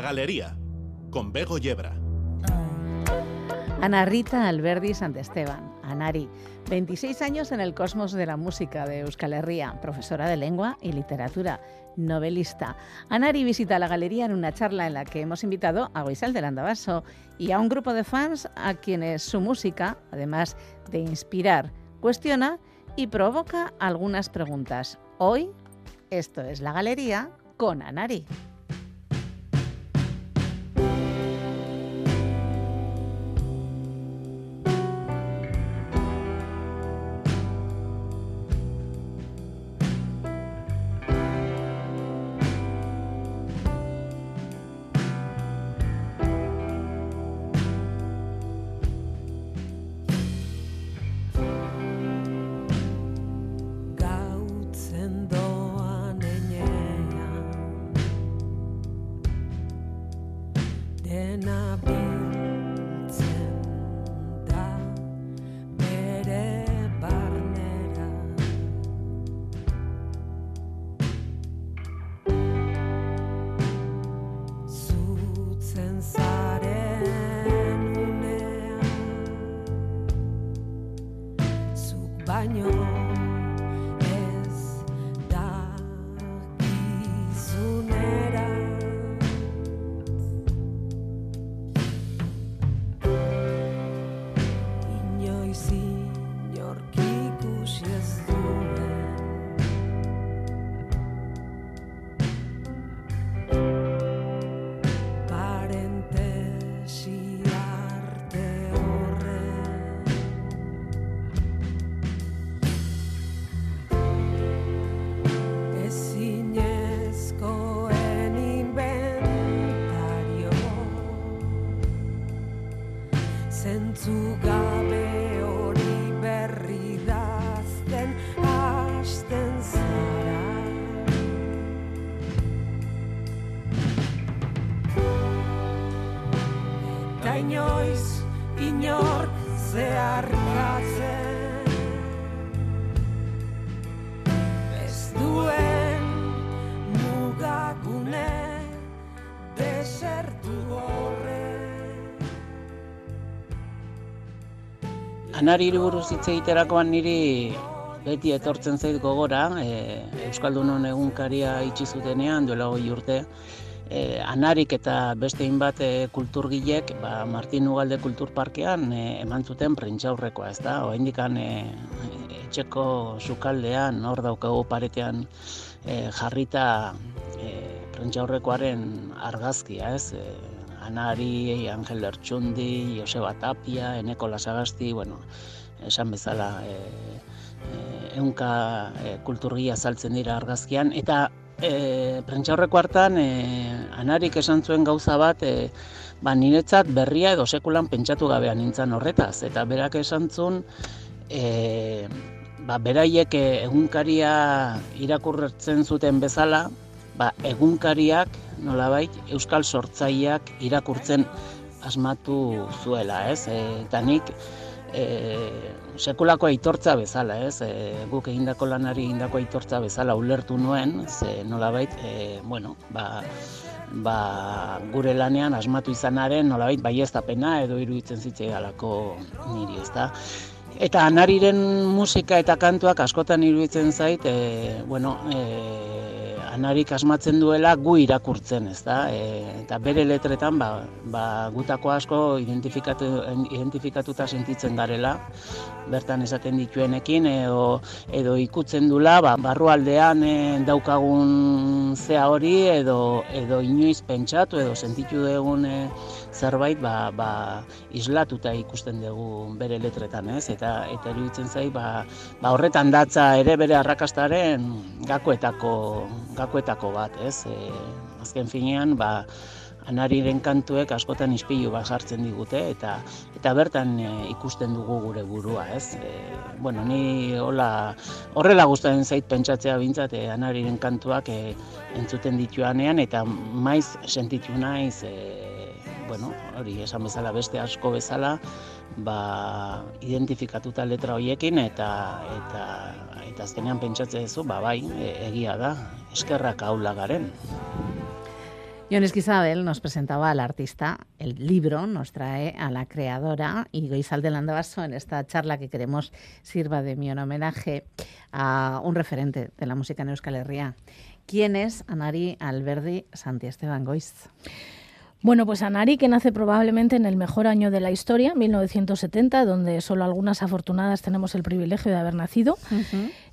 Galería, con Bego Yebra. Ana Rita Alberdi Santesteban, Anari, 26 años en el cosmos de la música de Euskal Herria, profesora de lengua y literatura, novelista. Anari visita la galería en una charla en la que hemos invitado a Goisal del Andabaso y a un grupo de fans a quienes su música, además de inspirar, cuestiona y provoca algunas preguntas. Hoy, esto es la galería con Anari. Anari buruz hitz egiterakoan niri beti etortzen zait gogora, e, Euskaldunon egunkaria itxi zutenean duela hori urte, e, anarik eta beste bat e, kulturgilek ba, Martin Ugalde Kulturparkean e, eman zuten prentxaurrekoa, ez da? Hoa indikan e, etxeko sukaldean, hor daukagu paretean e, jarrita e, prentxaurrekoaren argazkia, ez? E, Anari, Angel Lertxundi, Joseba Tapia, Eneko Lasagasti, bueno, esan bezala e, e, eunka e, kulturgia saltzen dira argazkian, eta e, prentxaurreko hartan e, Anarik esan zuen gauza bat, e, ba, niretzat berria edo sekulan pentsatu gabean nintzen horretaz, eta berak esan zuen, e, ba, beraiek egunkaria irakurretzen zuten bezala, ba, egunkariak nolabait euskal sortzaileak irakurtzen asmatu zuela, ez? E, eta nik e, sekulako aitortza bezala, ez? E, guk egindako lanari egindako aitortza bezala ulertu nuen, ze nolabait, e, bueno, ba, ba, gure lanean asmatu izanaren nolabait baiestapena edo iruditzen zitzaidalako niri, ezta? Eta anariren musika eta kantuak askotan iruditzen zait, e, bueno, e, anarik asmatzen duela gu irakurtzen, ez da? E, eta bere letretan, ba, ba, gutako asko identifikatu, identifikatuta sentitzen garela, bertan esaten dituenekin, edo, edo ikutzen dula, ba, barrualdean e, daukagun zea hori, edo, edo inoiz pentsatu, edo sentitu dugun e, zerbait ba, ba, islatuta ikusten dugu bere letretan, ez? Eta eta iruditzen zai ba, ba horretan datza ere bere arrakastaren gakoetako gakoetako bat, ez? E, azken finean ba anariren kantuek askotan ispilu bat jartzen digute eta eta bertan e, ikusten dugu gure burua, ez? E, bueno, ni hola horrela gustatzen zait pentsatzea bintzat e, anariren kantuak e, entzuten dituanean eta maiz sentitu naiz e, bueno, hori esan bezala beste asko bezala, ba, identifikatuta letra hoiekin eta eta eta azkenean pentsatzen duzu, ba bai, e, egia da, eskerrak aula garen. Yones Isabel nos presentaba al artista, el libro nos trae a la creadora y Goizal de Landavaso en esta charla que queremos sirva de mi homenaje a un referente de la música en Euskal Herria. ¿Quién es Anari Alberdi Santi Esteban Goiz? Bueno, pues Anari, que nace probablemente en el mejor año de la historia, 1970, donde solo algunas afortunadas tenemos el privilegio de haber nacido,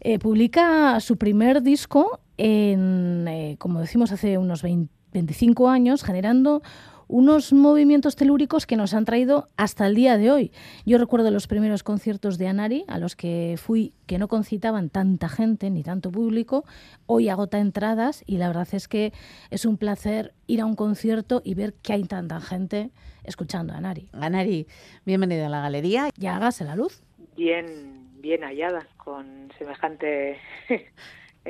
eh, publica su primer disco en, eh, como decimos, hace unos 20 25 años generando unos movimientos telúricos que nos han traído hasta el día de hoy. Yo recuerdo los primeros conciertos de Anari a los que fui que no concitaban tanta gente ni tanto público. Hoy agota entradas y la verdad es que es un placer ir a un concierto y ver que hay tanta gente escuchando a Anari. Anari, bienvenida a la galería. Ya hágase la luz. Bien, bien hallada con semejante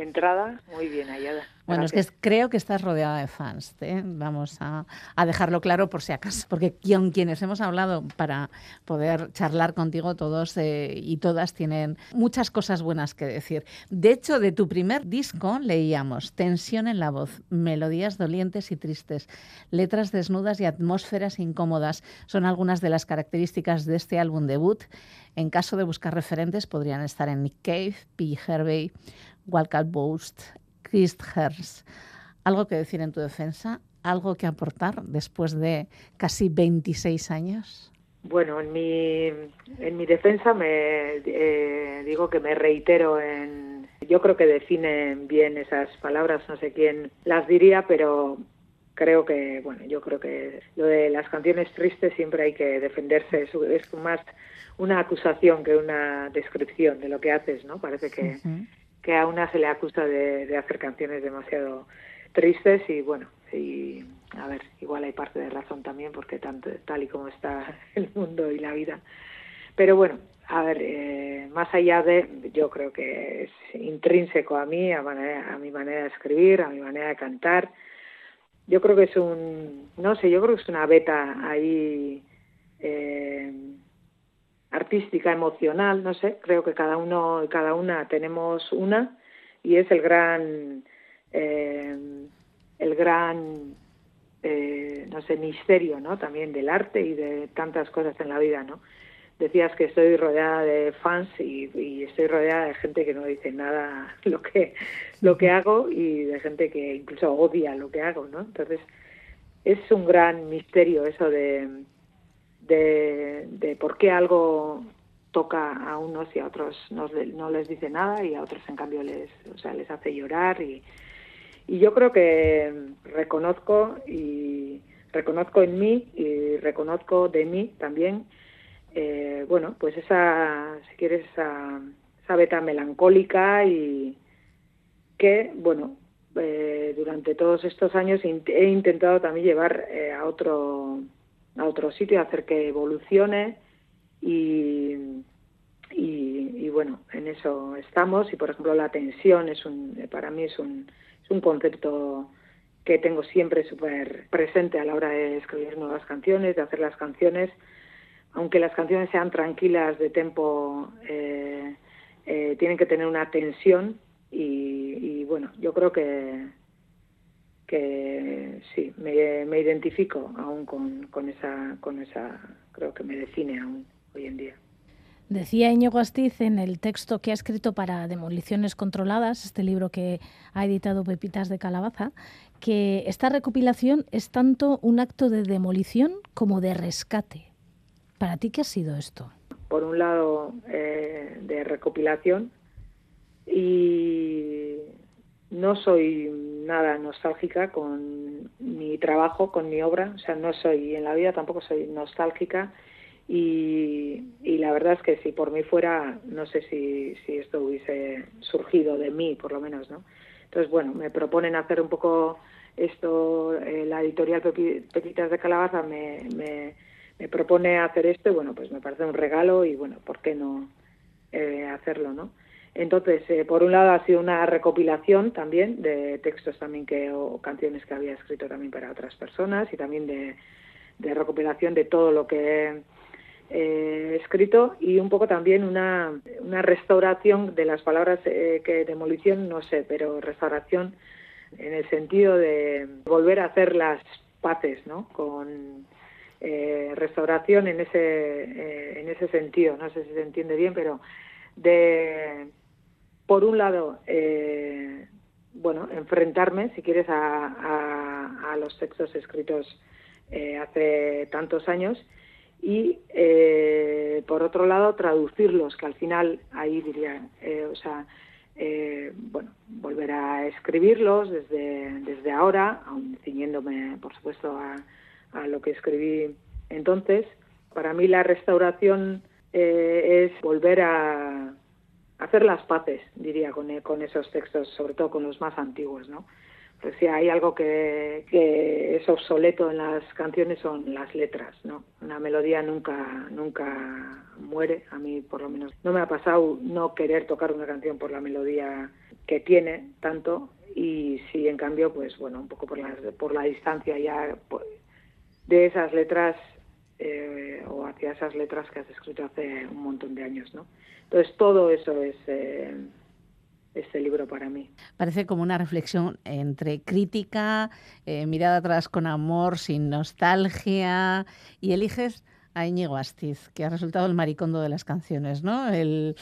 entrada muy bien hallada. Bueno, es que creo que estás rodeada de fans. ¿eh? Vamos a, dejarlo claro por si acaso, porque con quienes hemos hablado para poder charlar contigo, todos eh, y todas tienen muchas cosas buenas que decir. De hecho, de tu primer disco leíamos tensión en la voz, melodías dolientes y tristes, letras desnudas y atmósferas incómodas. Son algunas de las características de este álbum debut. En caso de buscar referentes, podrían estar en Nick Cave, P. Hervey, Wildcat Boast, Chris Hers. ¿Algo que decir en tu defensa? ¿Algo que aportar después de casi 26 años? Bueno, en mi, en mi defensa me eh, digo que me reitero en... Yo creo que definen bien esas palabras, no sé quién las diría, pero creo que, bueno, yo creo que lo de las canciones tristes siempre hay que defenderse, es, más una acusación que una descripción de lo que haces, ¿no? Parece que, que a una se le acusa de, hacer canciones demasiado tristes y bueno, y a ver, igual hay parte de razón también porque tanto, tal y como está el mundo y la vida. Pero bueno, a ver, eh, más allá de, yo creo que es intrínseco a mí, a, a mi manera de escribir, a mi manera de cantar. Yo creo que es un, no sé, yo creo que es una beta ahí eh, artística, emocional, no sé, creo que cada uno y cada una tenemos una y es el gran, eh, el gran, eh, no sé, misterio, ¿no? También del arte y de tantas cosas en la vida, ¿no? Decías que estoy rodeada de fans y, y estoy rodeada de gente que no dice nada lo que, lo que hago y de gente que incluso odia lo que hago, ¿no? Entonces, es un gran misterio eso de de, por qué algo toca a unos y a otros no, les dice nada y a otros en cambio les, o sea, les hace llorar y, y yo creo que reconozco y reconozco en mí y reconozco de mí también eh, bueno pues esa si quieres esa, esa beta melancólica y que bueno eh, durante todos estos años he intentado también llevar eh, a otro a otro sitio, hacer que evolucione. Y, y, bueno, en eso estamos. Y por ejemplo la tensión es un, para mí es un, es un concepto que tengo siempre súper presente a la hora de escribir nuevas canciones, de hacer las canciones, aunque las canciones sean tranquilas de tempo, eh, eh, tienen que tener una tensión. Y bueno, yo creo que, que sí, me, me identifico aún con, con, esa, con esa, creo que me define aún hoy en día. Decía Íñigo Astiz en el texto que ha escrito para Demoliciones Controladas, este libro que ha editado Pepitas de Calabaza, que esta recopilación es tanto un acto de demolición como de rescate. ¿Para ti qué ha sido esto? Por un lado, eh, de recopilación y no soy nada nostálgica con mi trabajo, con mi obra, o sea, no soy, en la vida tampoco soy nostálgica y, y la verdad es que si por mí fuera, no sé si, si esto hubiese surgido de mí, por lo menos, ¿no? Entonces, bueno, me proponen hacer un poco esto, eh, la editorial Pepitas de Calabaza me, me, me, propone hacer esto y bueno, pues me parece un regalo y bueno, ¿por qué no eh, hacerlo, no? Entonces, eh, por un lado ha sido una recopilación también de textos también que o canciones que había escrito también para otras personas y también de, recopilación de todo lo que he eh, escrito y un poco también una, restauración de las palabras eh, que demolición no sé, pero restauración en el sentido de volver a hacer las paces, ¿no? Con eh, restauración en ese en ese sentido, no sé si se entiende bien, pero de por un lado eh, bueno enfrentarme, si quieres, a, los textos escritos hace tantos años y por otro lado traducirlos, que al final ahí diría, o sea eh, bueno, volver a escribirlos desde, desde ahora, aun ciñéndome, por supuesto, a, lo que escribí entonces. Para mí la restauración eh, es volver a hacer las paces, diría, con, con esos textos, sobre todo con los más antiguos, ¿no? pues si hay algo que, es obsoleto en las canciones son las letras, ¿no? Una melodía nunca, nunca muere, a mí por lo menos no me ha pasado no querer tocar una canción por la melodía que tiene tanto y sí en cambio pues bueno un poco por la, por la distancia ya pues, de esas letras eh, o hacia esas letras que has escrito hace un montón de años, ¿no? Entonces todo eso es eh, este libro para mí. Parece como una reflexión entre crítica, eh, mirada atrás con amor, sin nostalgia, y eliges a Íñigo Astiz, que ha resultado el maricondo de las canciones, ¿no? El,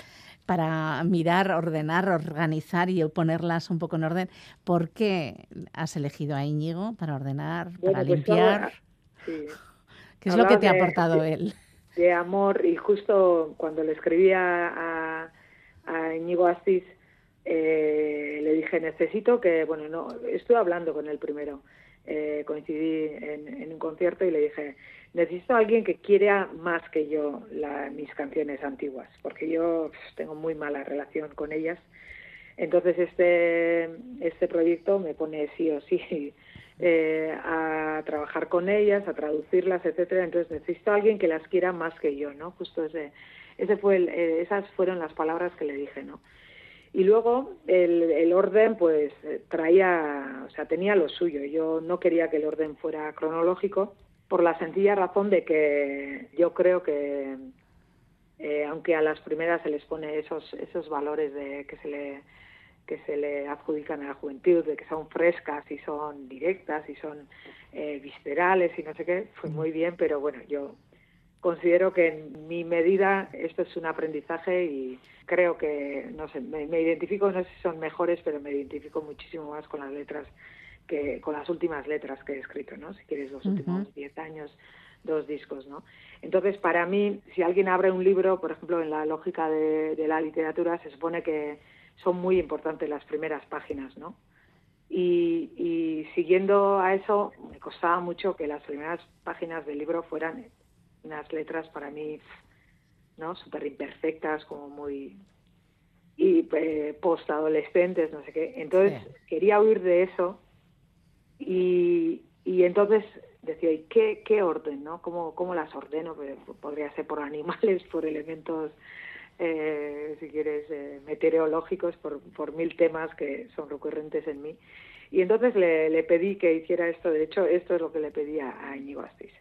para mirar, ordenar, organizar y ponerlas un poco en orden. ¿Por qué has elegido a Íñigo para ordenar, para pues limpiar? ¿Qué es lo que te ha aportado él? De amor, y justo cuando le escribía a, a Íñigo Astiz, eh, le dije, necesito que, bueno, no, estuve hablando con él primero, eh, coincidí en, un concierto y le dije, necesito a alguien que quiera más que yo mis canciones antiguas, porque yo tengo muy mala relación con ellas. Entonces este, este proyecto me pone sí o sí eh, a trabajar con ellas, a traducirlas, etcétera. Entonces necesito a alguien que las quiera más que yo, ¿no? Justo ese, ese fue el, esas fueron las palabras que le dije, ¿no? Y luego el, el, orden, pues traía, o sea, tenía lo suyo. Yo no quería que el orden fuera cronológico por la sencilla razón de que yo creo que, eh, aunque a las primeras se les pone esos, esos valores de que se le que se le adjudican a la juventud, de que son frescas y son directas y son eh, viscerales y no sé qué, fue muy bien, pero bueno, yo considero que en mi medida esto es un aprendizaje y creo que, no sé, me, identifico, no sé si son mejores, pero me identifico muchísimo más con las letras que con las últimas letras que he escrito, ¿no? Si quieres, los últimos diez años, dos discos, ¿no? Entonces, para mí, si alguien abre un libro, por ejemplo, en la lógica de, de la literatura, se supone que son muy importantes las primeras páginas, ¿no? Y, y, siguiendo a eso, me costaba mucho que las primeras páginas del libro fueran unas letras para mí, ¿no? Súper imperfectas, como muy... y eh, post-adolescentes, no sé qué. Entonces quería huir de eso y, y entonces decía, ¿y qué, qué orden, no? ¿Cómo, ¿Cómo las ordeno? Podría ser por animales, por elementos... Eh, si quieres, eh, meteorológicos por, por mil temas que son recurrentes en mí. Y entonces le, le, pedí que hiciera esto. De hecho, esto es lo que le pedía a Íñigo Astiz.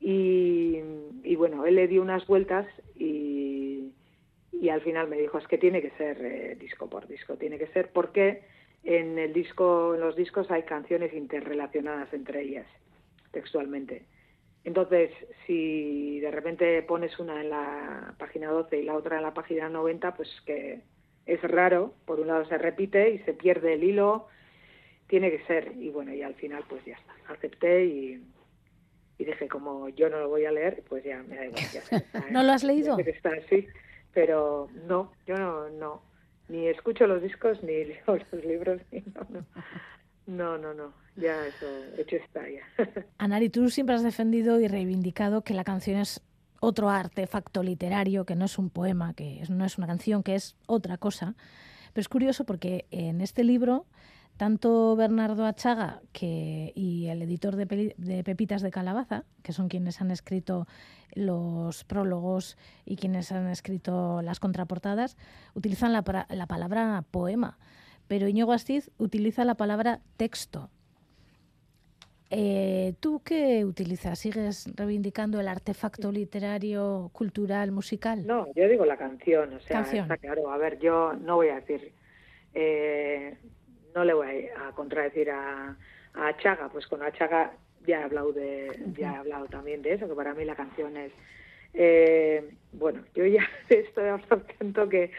Y, bueno, él le dio unas vueltas y, y, al final me dijo, es que tiene que ser eh, disco por disco, tiene que ser porque en el disco, en los discos hay canciones interrelacionadas entre ellas, textualmente. Entonces, si de repente pones una en la página 12 y la otra en la página 90, pues que es raro, por un lado se repite y se pierde el hilo, tiene que ser, y bueno, y al final pues ya está, acepté y, y dije, como yo no lo voy a leer, pues ya me da igual. ¿No lo has leído? Está así, pero no, yo no, no, ni escucho los discos, ni leo los libros, ni no, no. No, no, no, ya eso, hecho está ya. Anari, tú siempre has defendido y reivindicado que la canción es otro artefacto literario, que no es un poema, que no es una canción, que es otra cosa. Pero es curioso porque en este libro tanto Bernardo Achaga que, y el editor de, Pepitas de Calabaza, que son quienes han escrito los prólogos y quienes han escrito las contraportadas, utilizan la, palabra poema, pero Iñigo Astiz utiliza la palabra texto. Eh, ¿Tú qué utilizas? ¿Sigues reivindicando el artefacto literario, cultural, musical? No, yo digo la canción, o sea, está claro. A ver, yo no voy a decir... Eh, no le voy a contradecir a, a Chaga, pues con Chaga ya he hablado de, ya he hablado también de eso, que para mí la canción es eh, bueno, yo ya estoy hablando tanto que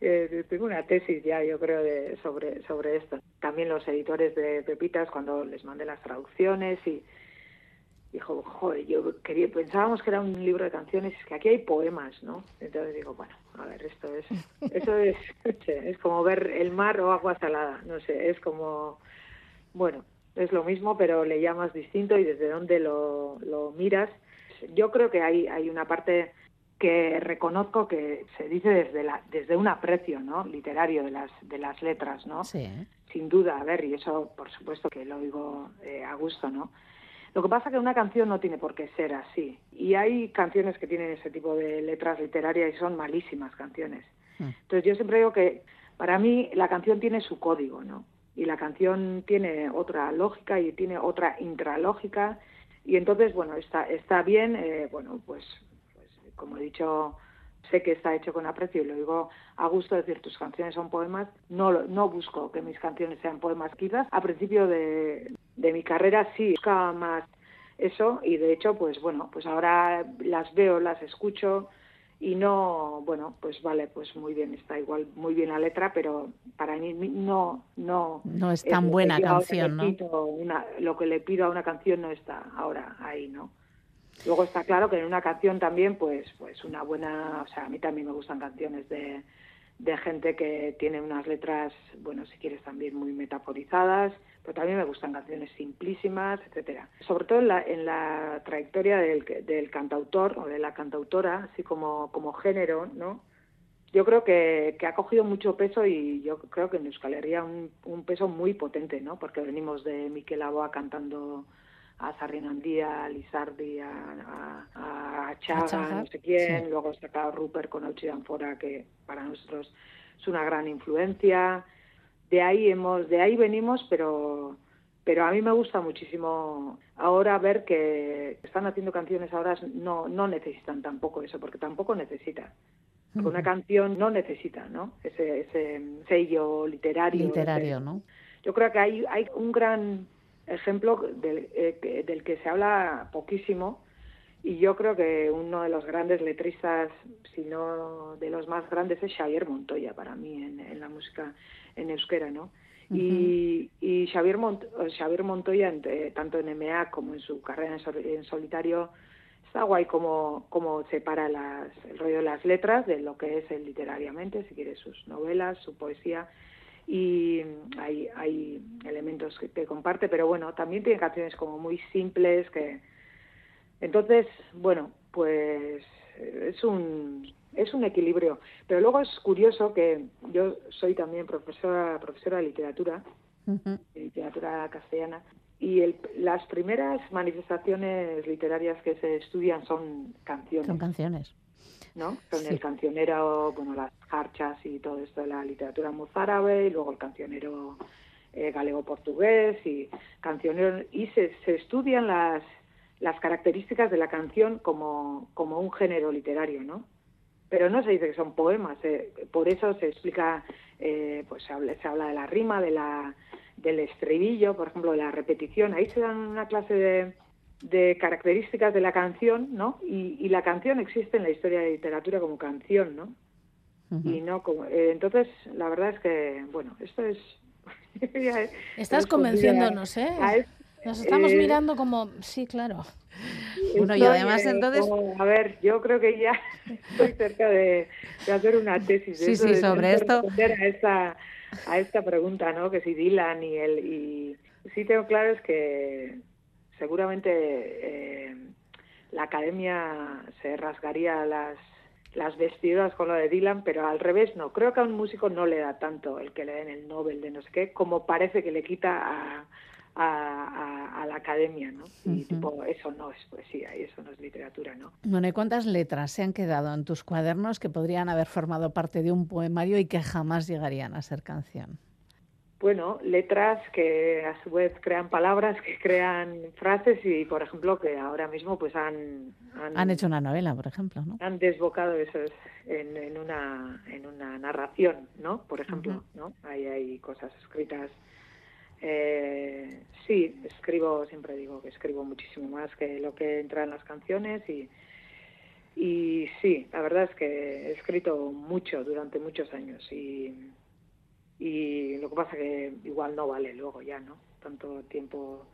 eh, tengo una tesis ya, yo creo, de, sobre, sobre esto. También los editores de Pepitas, cuando les mandé las traducciones y dijo, joder, yo quería, pensábamos que era un libro de canciones, es que aquí hay poemas, ¿no? Entonces digo, bueno, a ver, esto es, eso es, es como ver el mar o agua salada, no sé, es como, bueno, es lo mismo, pero le llamas distinto y desde dónde lo, lo miras. Yo creo que hay, hay una parte que reconozco que se dice desde la, desde un aprecio no literario de las de las letras no sí. sin duda a ver y eso por supuesto que lo digo eh, a gusto no lo que pasa es que una canción no tiene por qué ser así y hay canciones que tienen ese tipo de letras literarias y son malísimas canciones. Mm. entonces yo siempre digo que para mí la canción tiene su código no y la canción tiene otra lógica y tiene otra intralógica y entonces bueno está está bien eh, bueno pues como he dicho, sé que está hecho con aprecio y lo digo a gusto, decir, tus canciones son poemas, no, no busco que mis canciones sean poemas. Quizás a principio de, de mi carrera sí buscaba más eso y de hecho, pues bueno, pues ahora las veo, las escucho y no, bueno, pues vale, pues muy bien, está igual muy bien la letra, pero para mí no no no es tan buena canción, ¿no? Una, lo que le pido a una canción no está ahora ahí, ¿no? Luego está claro que en una canción también, pues, pues una buena, o sea, a mí también me gustan canciones de, de gente que tiene unas letras, bueno, si quieres también muy metaforizadas, pero también me gustan canciones simplísimas, etcétera. Sobre todo en la, en la trayectoria del, del cantautor o de la cantautora, así como, como género, ¿no? Yo creo que, que ha cogido mucho peso y yo creo que en Euskal Herria un, un peso muy potente, ¿no? Porque venimos de Miquel Aboa cantando a Sarrinandía, a Lizardi, a, a, a Chaga, Chaga, no sé quién, sí. luego está Rupert con Auchi Danfora, que para nosotros es una gran influencia. De ahí hemos, de ahí venimos, pero pero a mí me gusta muchísimo ahora ver que están haciendo canciones ahora no no necesitan tampoco eso, porque tampoco necesita. Porque una canción no necesita, ¿no? Ese, ese sello literario. Literario, ese, ¿no? Yo creo que hay, hay un gran ejemplo del, eh, del que se habla poquísimo y yo creo que uno de los grandes letristas, si no de los más grandes, es Xavier Montoya para mí en, en la música en euskera, ¿no? Uh -huh. y, y, Xavier, Mont Xavier Montoya, eh, tanto en MA como en su carrera en, sol en solitario, está guay como, como separa las, el rollo de las letras de lo que es el literariamente, si quiere sus novelas, su poesía, y hay, hay elementos que, que, comparte, pero bueno, también tiene canciones como muy simples que entonces, bueno, pues es un es un equilibrio, pero luego es curioso que yo soy también profesora profesora de literatura, uh -huh. de literatura castellana y el, las primeras manifestaciones literarias que se estudian son canciones. Son canciones. ¿No? Son Sí. el cancionero, bueno, las jarchas y todo esto de la literatura mozárabe, y luego el cancionero eh, galego-portugués y cancionero, y se, se estudian las, las características de la canción como, como un género literario, ¿no? Pero no se dice que son poemas, eh, por eso se explica, eh, pues se habla, se habla de la rima, de la, del estribillo, por ejemplo, de la repetición, ahí se dan una clase de, de características de la canción, ¿no? Y, y, la canción existe en la historia de literatura como canción, ¿no? Uh -huh. Y no como, eh, entonces, la verdad es que, bueno, esto es... Estás convenciéndonos, ¿eh? Es, Nos estamos eh, mirando como, sí, claro. Bueno, y además entonces... Como, a ver, yo creo que ya estoy cerca de, de hacer una tesis. De sí, eso, sí, de sobre esto. A esta, a esta pregunta, ¿no? Que si Dylan y el... Y sí tengo claro es que seguramente eh, la academia se rasgaría las, las vestiduras con lo de Dylan, pero al revés no. Creo que a un músico no le da tanto el que le den el Nobel de no sé qué, como parece que le quita a, a, a, a la academia, ¿no? Y uh -huh. tipo, eso no es poesía y eso no es literatura, ¿no? Bueno, ¿y cuántas letras se han quedado en tus cuadernos que podrían haber formado parte de un poemario y que jamás llegarían a ser canción? Bueno, letras que a su vez crean palabras, que crean frases y, por ejemplo, que ahora mismo pues han... Han, hecho una novela, por ejemplo, ¿no? Han desbocado eso en, en, una, en una narración, ¿no? Por ejemplo, ¿no? Ahí hay cosas escritas. Eh, sí, escribo, siempre digo que escribo muchísimo más que lo que entra en las canciones y, y sí, la verdad es que he escrito mucho durante muchos años y y lo que pasa que igual no vale luego ya, ¿no? Tanto tiempo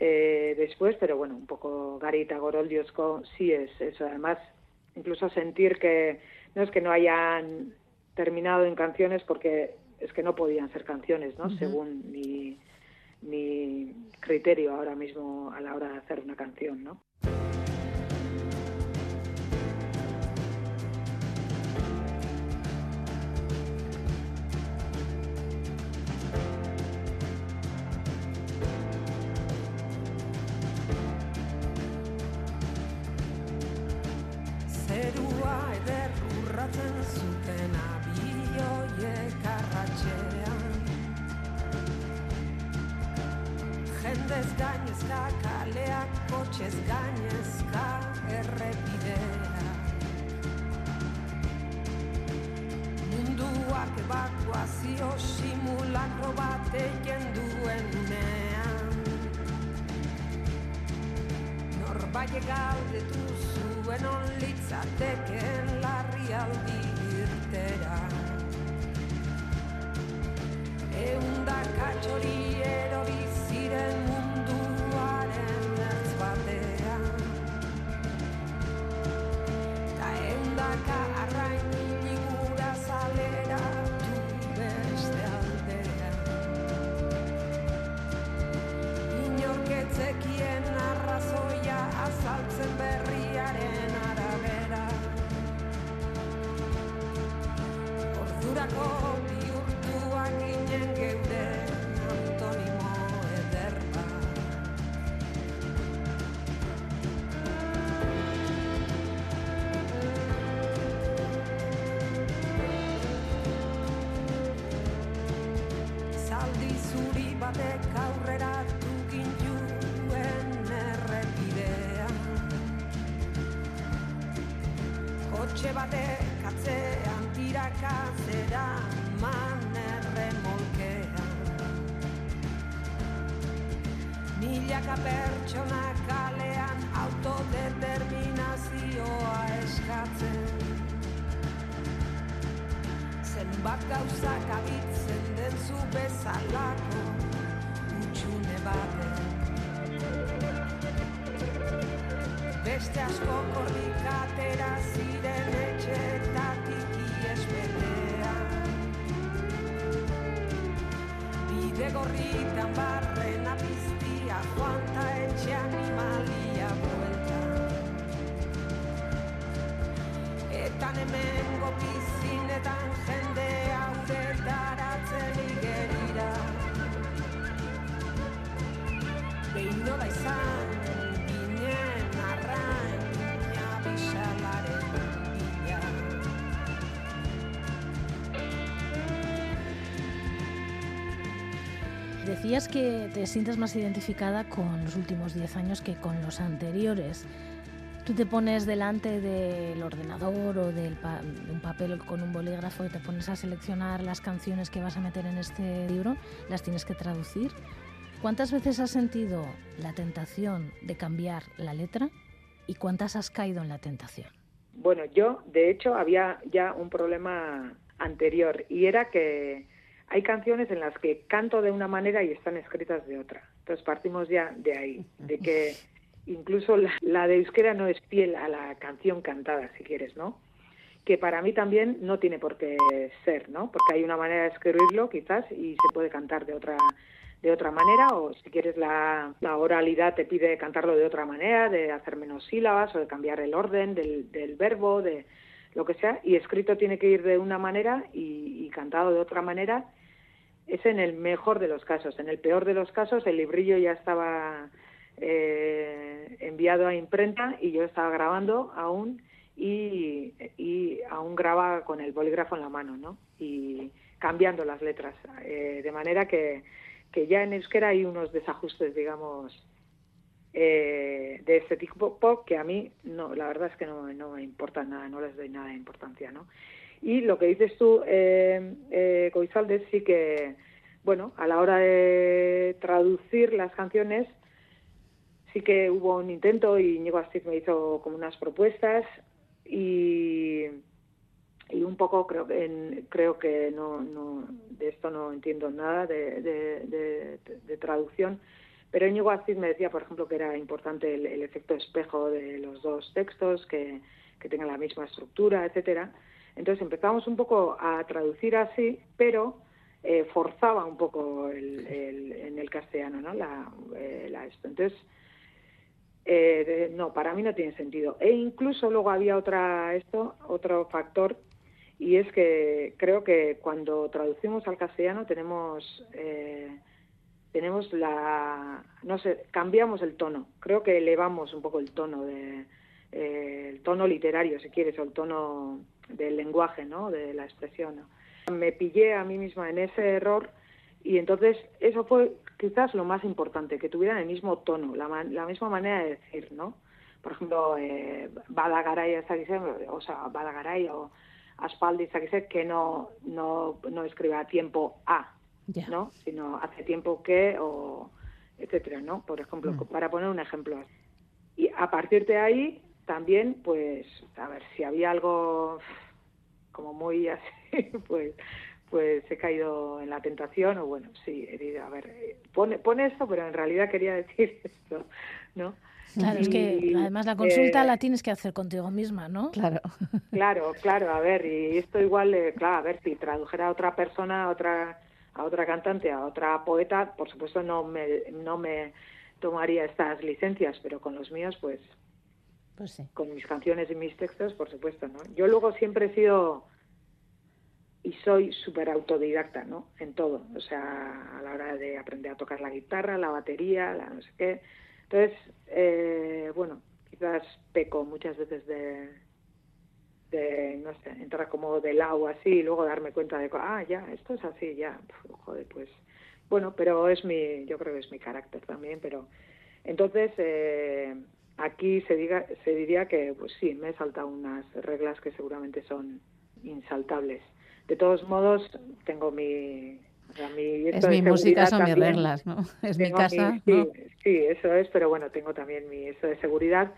eh, después, pero bueno, un poco Garita Goroldiosco sí es eso. Además, incluso sentir que no es que no hayan terminado en canciones porque es que no podían ser canciones, ¿no? Según mi, mi criterio ahora mismo a la hora de hacer una canción, ¿no? etxe batek atzean tiraka zera man erremolkea Milaka pertsona kalean autodeterminazioa eskatzen. Zenbat gauzak abitzen den zu bezalako utxune batean gazte asko korrikatera ziren etxetatik iesbetea Bide gorritan barrena piztia joan ta etxe animalia buelta. Eta nemengo pizinetan jendea udetaratzen igerira Behin nola izan Decías que te sientes más identificada con los últimos 10 años que con los anteriores. Tú te pones delante del ordenador o de un papel con un bolígrafo y te pones a seleccionar las canciones que vas a meter en este libro, las tienes que traducir. ¿Cuántas veces has sentido la tentación de cambiar la letra y cuántas has caído en la tentación? Bueno, yo de hecho había ya un problema anterior y era que hay canciones en las que canto de una manera y están escritas de otra. Entonces partimos ya de ahí, de que incluso la, de euskera no es fiel a la canción cantada, si quieres, ¿no? Que para mí también no tiene por qué ser, ¿no? Porque hay una manera de escribirlo quizás y se puede cantar de otra de otra manera o si quieres la, oralidad te pide cantarlo de otra manera, de hacer menos sílabas o de cambiar el orden del, del verbo, de lo que sea, y escrito tiene que ir de una manera y, y cantado de otra manera es en el mejor de los casos. En el peor de los casos, el librillo ya estaba eh, enviado a imprenta y yo estaba grabando aún y, y aún graba con el bolígrafo en la mano, ¿no? Y cambiando las letras, eh, de manera que, que ya en euskera hay unos desajustes, digamos, eh, de este tipo que a mí no la verdad es que no, me importa nada no les doy nada de importancia no y lo que dices tú eh, eh, Coizalde sí que bueno a la hora de traducir las canciones sí que hubo un intento y Ñigo Astic me hizo como unas propuestas y y un poco creo que creo que no, no de esto no entiendo nada de- de traducción pero Íñigo Aziz me decía por ejemplo que era importante el, el efecto espejo de los dos textos que, que tengan la misma estructura etcétera. Entonces empezamos un poco a traducir así pero eh, forzaba un poco el, el- en el castellano no la, eh, la esto. Entonces eh, de- no, para mí no tiene sentido. E incluso luego había otra esto, otro factor, y es que creo que cuando traducimos al castellano tenemos tenemos la no sé, cambiamos el tono. Creo que elevamos un poco el tono de eh, el tono literario, si quieres, o el tono del lenguaje, ¿no? De la expresión. Me pillé a mí misma en ese error y entonces eso fue quizás lo más importante, que tuvieran el mismo tono, la, la misma manera de decir, ¿no? Por ejemplo, eh, Badagaray, o sea, Badagaray o Aspaldi, que no, no, no escriba a tiempo a, Ya. ¿no? Sino hace tiempo que o etcétera, ¿no? Por ejemplo, Mm. para poner un ejemplo. Y a partir de ahí también, pues, a ver, si había algo como muy así, pues pues he caído en la tentación o bueno, sí, he dicho, a ver, pone, pone esto, pero en realidad quería decir esto, ¿no? Claro, es que Y, además la consulta eh, la tienes que hacer contigo misma, ¿no? Claro. Claro, claro, a ver, y esto igual, eh, claro, a ver, si tradujera a otra persona, a otra, a otra cantante, a otra poeta, por supuesto no me, no me tomaría estas licencias, pero con los míos, pues, Pues sí. con mis canciones y mis textos, por supuesto, ¿no? Yo luego siempre he sido y soy súper autodidacta, ¿no? En todo, o sea, a la hora de aprender a tocar la guitarra, la batería, la no sé qué. Entonces, eh, bueno, quizás peco muchas veces de, de, no sé, entrar como del agua así y luego darme cuenta de, ah, ya, esto es así, ya, joder, pues, bueno, pero es mi, yo creo que es mi carácter también, pero entonces, eh, aquí se, diga, se diría que, pues sí, me he saltado unas reglas que seguramente son insaltables. De todos modos, tengo mi... o sea, mi Es mi música, son mis reglas, ¿no? Es mi casa, sí, ¿no? sí, eso es, pero bueno, tengo también mi eso de seguridad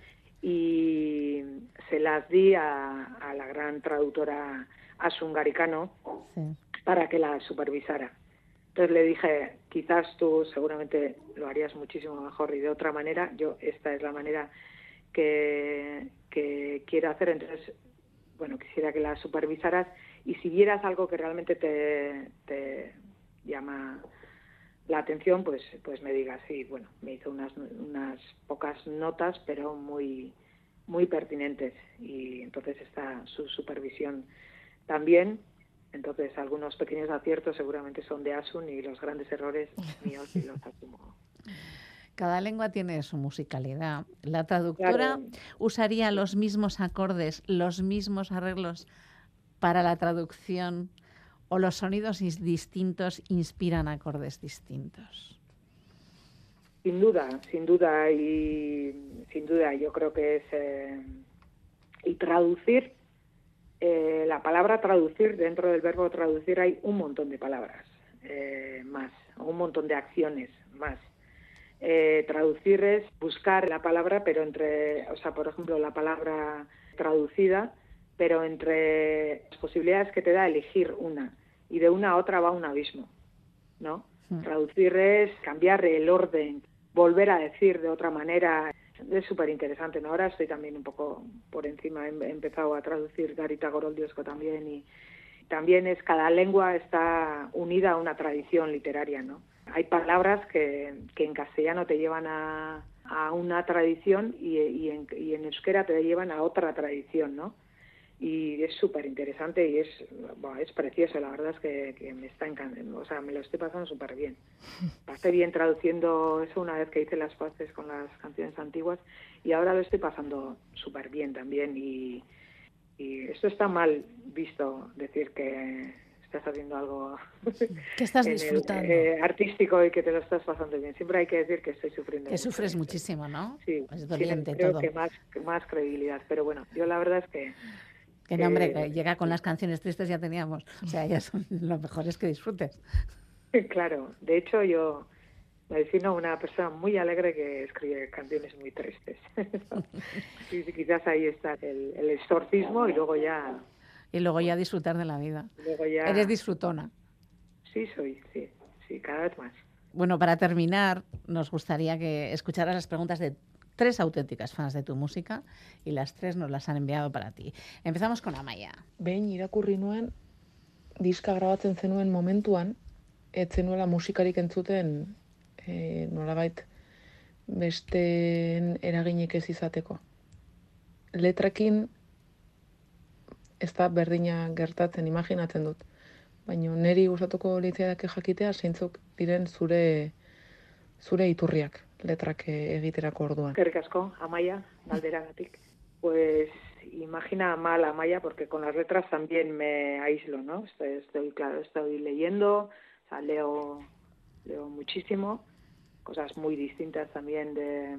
y se las di a, a la gran traductora Asun Garicano Sí. para que la supervisara. Entonces le dije, quizás tú seguramente lo harías muchísimo mejor y de otra manera, yo esta es la manera que, que quiero hacer, entonces, bueno, quisiera que la supervisaras y si vieras algo que realmente te, te llama la atención, pues, pues me digas, sí, bueno, me hizo unas, unas pocas notas, pero muy, muy pertinentes y entonces está su supervisión también. Entonces, algunos pequeños aciertos seguramente son de Asun y los grandes errores míos y los asumo. Cada lengua tiene su musicalidad. La traductora Claro. usaría los mismos acordes, los mismos arreglos para la traducción o los sonidos is- distintos inspiran acordes distintos. Sin duda, sin duda y sin duda yo creo que es eh, y traducir eh, la palabra traducir dentro del verbo traducir hay un montón de palabras eh, más, un montón de acciones más. Eh, traducir es buscar la palabra, pero entre, o sea, por ejemplo, la palabra traducida, pero entre las posibilidades que te da elegir una y de una a otra va un abismo, ¿no? Mm. Traducir es cambiar el orden, volver a decir de otra manera. Es súper interesante. ¿no? Ahora estoy también un poco por encima. He he empezado a traducir Garita Goroldiosco también y también es cada lengua está unida a una tradición literaria, ¿no? Hay palabras que, que en castellano te llevan a, a una tradición y, y, en, y en euskera te llevan a otra tradición, ¿no? Y es súper interesante y es bueno, es precioso la verdad es que, que me está encantando o sea me lo estoy pasando súper bien pasé bien traduciendo eso una vez que hice las paces con las canciones antiguas y ahora lo estoy pasando súper bien también y, y esto está mal visto decir que estás haciendo algo que estás el, disfrutando. eh, artístico y que te lo estás pasando bien. Siempre hay que decir que estoy sufriendo. Que sufres muchísimo, ¿no? Sí, Es doliente creo todo. que más, que más credibilidad. Pero bueno, yo la verdad es que Que no, hombre, Eh, que llega con las canciones tristes ya teníamos. O sea, ya son lo mejor es que disfrutes. Claro, de hecho yo me defino una persona muy alegre que escribe canciones muy tristes. Sí, quizás ahí está el, el exorcismo y luego ya, Y luego ya disfrutar de la vida. luego ya. Eres disfrutona. Sí, soy, sí, sí, cada vez más. Bueno, para terminar, nos gustaría que escucharas las preguntas de tres auténticas fans de tu música y las tres nos las han enviado para ti. Empezamos con Amaya. behin irakurri nuen diska grabatzen zenuen momentuan ez zenuela musikarik entzuten e, nolabait besteen eraginik ez izateko. Letrakin ez da berdina gertatzen imaginatzen dut. Baina neri gustatuko litzaidake jakitea zeintzuk diren zure zure iturriak letrak egiterako orduan. Eskerrik asko, Amaya, galderagatik. Pues imagina mal a Amaya porque con las letras también me aíslo, ¿no? Estoy, estoy claro, estoy leyendo, o sea, leo, leo muchísimo, cosas muy distintas también de,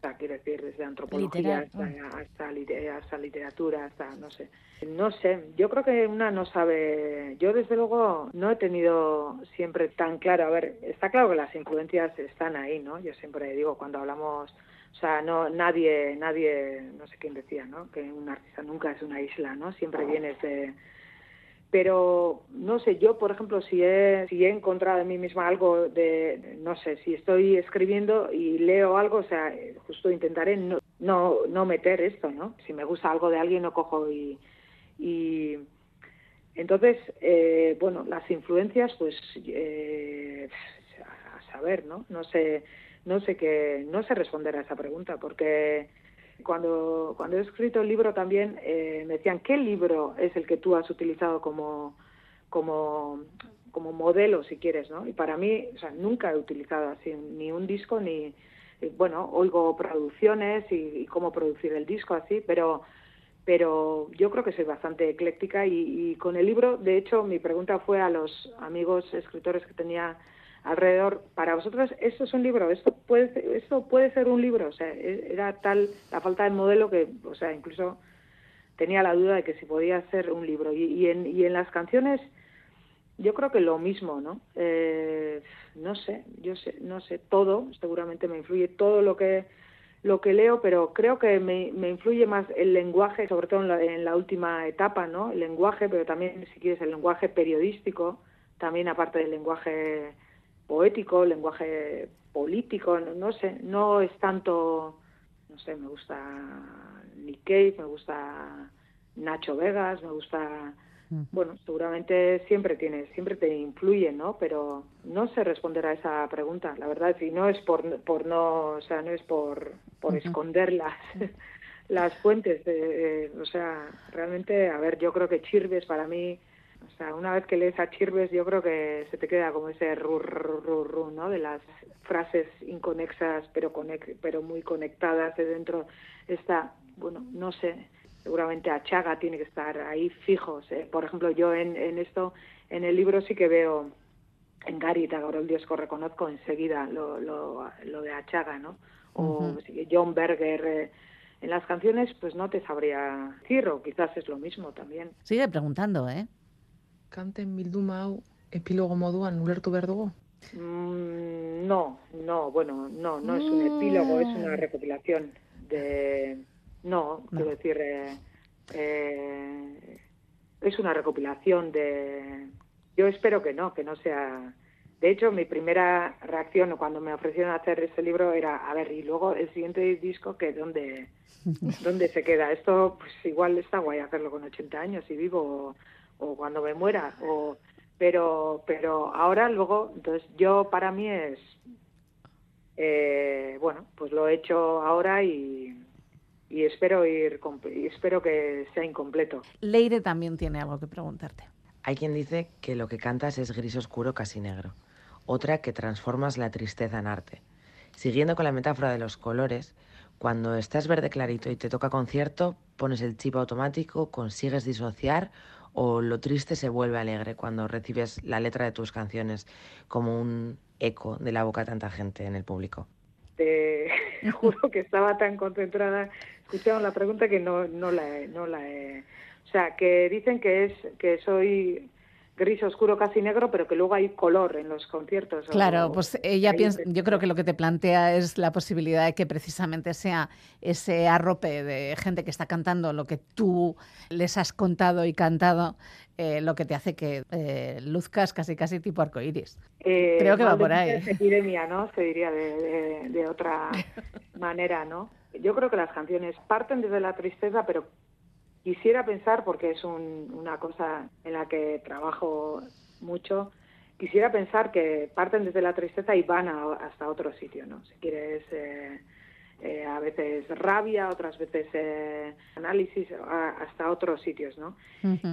o sea, quiero decir, desde antropología Literal- hasta, hasta, lite- hasta literatura, hasta, no sé. No sé, yo creo que una no sabe, yo desde luego no he tenido siempre tan claro, a ver, está claro que las influencias están ahí, ¿no? Yo siempre digo, cuando hablamos, o sea, no, nadie, nadie, no sé quién decía, ¿no? Que un artista nunca es una isla, ¿no? Siempre vienes de, pero no sé, yo por ejemplo, si he, si he encontrado en mí misma algo de, no sé, si estoy escribiendo y leo algo, o sea, justo intentaré no, no, no meter esto, ¿no? Si me gusta algo de alguien, no cojo y... y entonces, eh, bueno, las influencias, pues, eh, a saber, ¿no? No sé, no sé qué, no sé responder a esa pregunta, porque cuando, cuando he escrito el libro también eh, me decían, ¿qué libro es el que tú has utilizado como, como, como modelo, si quieres, ¿no? Y para mí, o sea, nunca he utilizado así ni un disco, ni, bueno, oigo producciones y, y cómo producir el disco así, pero pero yo creo que soy bastante ecléctica y, y con el libro, de hecho, mi pregunta fue a los amigos escritores que tenía alrededor, para vosotros esto es un libro, esto puede esto puede ser un libro, o sea, e- era tal la falta de modelo que, o sea, incluso tenía la duda de que si podía ser un libro y, y en y en las canciones yo creo que lo mismo, ¿no? Eh, no sé, yo sé, no sé, todo, seguramente me influye todo lo que lo que leo, pero creo que me, me influye más el lenguaje, sobre todo en la, en la última etapa, ¿no? El lenguaje, pero también, si quieres, el lenguaje periodístico, también aparte del lenguaje poético, lenguaje político, no, no sé, no es tanto, no sé, me gusta Nick Cave, me gusta Nacho Vegas, me gusta bueno, seguramente siempre tienes, siempre te influye, ¿no? Pero no sé responder a esa pregunta, la verdad, y no es por, por no, o sea, no es por, por esconder las, las fuentes, eh, eh, o sea, realmente, a ver, yo creo que Chirves para mí, sea, una vez que lees a Chirves, yo creo que se te queda como ese ru, ru, ru, ru, ¿no? De las frases inconexas, pero, conec pero muy conectadas de dentro, está, bueno, no sé, seguramente Achaga tiene que estar ahí fijos. ¿eh? Por ejemplo, yo en, en esto, en el libro sí que veo en Gary Tagarol Diosco reconozco enseguida lo, lo, lo de Achaga, ¿no? O John Berger. eh, en las canciones, pues no te sabría decir, o quizás es lo mismo también. Sigue preguntando, ¿eh? Kanten bilduma hau epilogo moduan ulertu behar dugu? Mm, no, no, bueno, no, no es un epílogo, es una recopilación de, no, quiero decir, eh, eh, es una recopilación de, yo espero que no, que no sea, de hecho mi primera reacción cuando me ofrecieron hacer ese libro era, a ver, y luego el siguiente disco, que dónde, dónde se queda, esto pues igual está guay hacerlo con 80 años y vivo, o, cuando me muera, o pero pero ahora luego entonces yo para mí es eh, bueno pues lo he hecho ahora y, y espero ir y espero que sea incompleto Leire también tiene algo que preguntarte. Hay quien dice que lo que cantas es gris oscuro casi negro, otra que transformas la tristeza en arte. Siguiendo con la metáfora de los colores, cuando estás verde clarito y te toca concierto, pones el chip automático, consigues disociar o lo triste se vuelve alegre cuando recibes la letra de tus canciones como un eco de la boca de tanta gente en el público? Te juro que estaba tan concentrada. Escuchando la pregunta que no, no la he, no la he... O sea, que dicen que es que soy gris oscuro casi negro, pero que luego hay color en los conciertos. o- Claro, pues ella ahí piensa, yo creo que lo que te plantea es la posibilidad de que precisamente sea ese arrope de gente que está cantando lo que tú les has contado y cantado, eh, lo que te hace que eh, luzcas casi casi tipo arcoíris. Eh, Creo que va por ahí. epidemia, ¿no? Se diría de, de- de otra manera, ¿no? Yo creo que las canciones parten desde la tristeza, pero quisiera pensar, porque es un- una cosa en la que trabajo mucho, quisiera pensar que parten desde la tristeza y van a- hasta otro sitio, ¿no? Si quieres, eh, eh, a veces rabia, otras veces eh, análisis, a- hasta otros sitios, ¿no?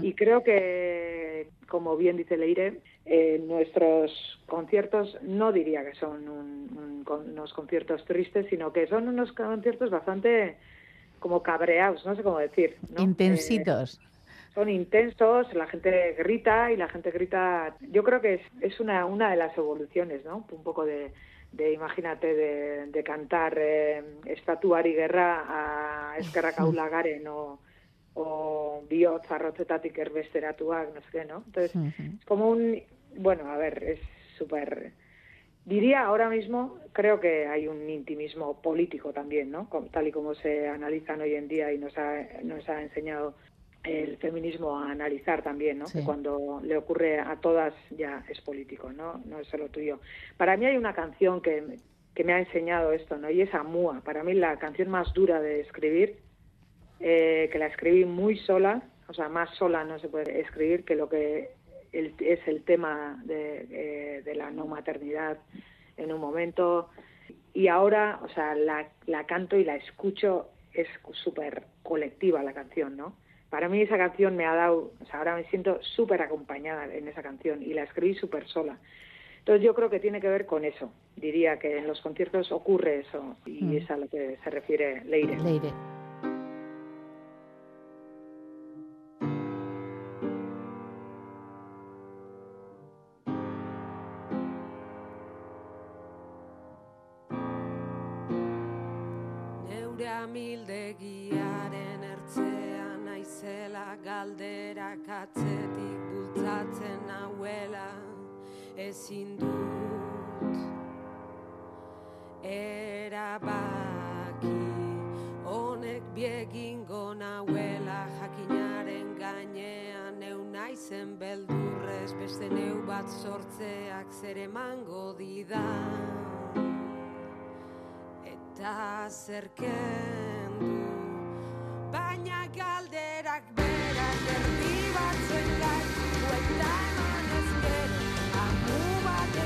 Y creo que, como bien dice Leire, eh, nuestros conciertos no diría que son un- un con- unos conciertos tristes, sino que son unos conciertos bastante como cabreados, no sé cómo decir. ¿no? Intensitos. Eh, son intensos, la gente grita y la gente grita. Yo creo que es, es una, una de las evoluciones, ¿no? Un poco de, de imagínate, de, de cantar eh, Estatuari Guerra a Eskerrak Aulagaren o, o Biotz arrotzetatik erbesteratuak, no sé qué, ¿no? Entonces, es como un, bueno, a ver, es súper, diría ahora mismo, creo que hay un intimismo político también, ¿no? Tal y como se analizan hoy en día y nos ha, nos ha enseñado el feminismo a analizar también, ¿no? Sí. Que cuando le ocurre a todas ya es político, ¿no? No es solo tuyo. Para mí hay una canción que, que me ha enseñado esto, ¿no? Y es Amúa. Para mí la canción más dura de escribir eh, que la escribí muy sola, o sea, más sola no se puede escribir que lo que el- es el tema de, eh, de la no maternidad en un momento. Y ahora, o sea, la, la canto y la escucho, es súper colectiva la canción, ¿no? Para mí esa canción me ha dado, o sea, ahora me siento súper acompañada en esa canción y la escribí súper sola. Entonces yo creo que tiene que ver con eso. Diría que en los conciertos ocurre eso y Mm. es a lo que se refiere Leire. Leire. Zer emango didan eta zerken du baina galderak berak erdi batzen gaitu eta eman ezker amu bat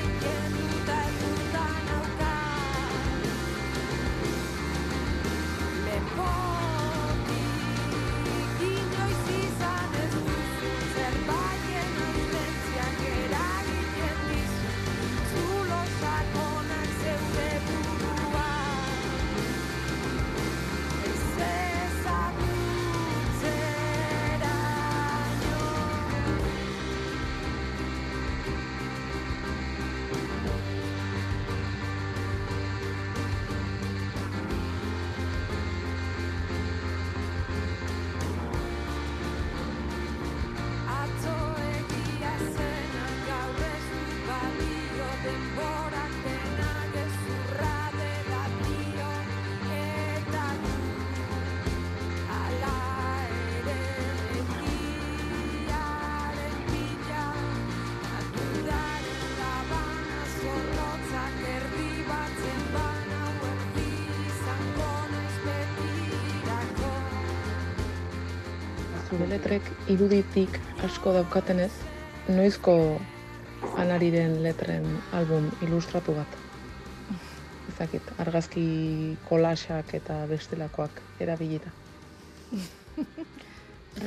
letrek iruditik asko daukatenez, noizko anariren letren album ilustratu bat. Ezakit, argazki kolaxak eta bestelakoak erabilita.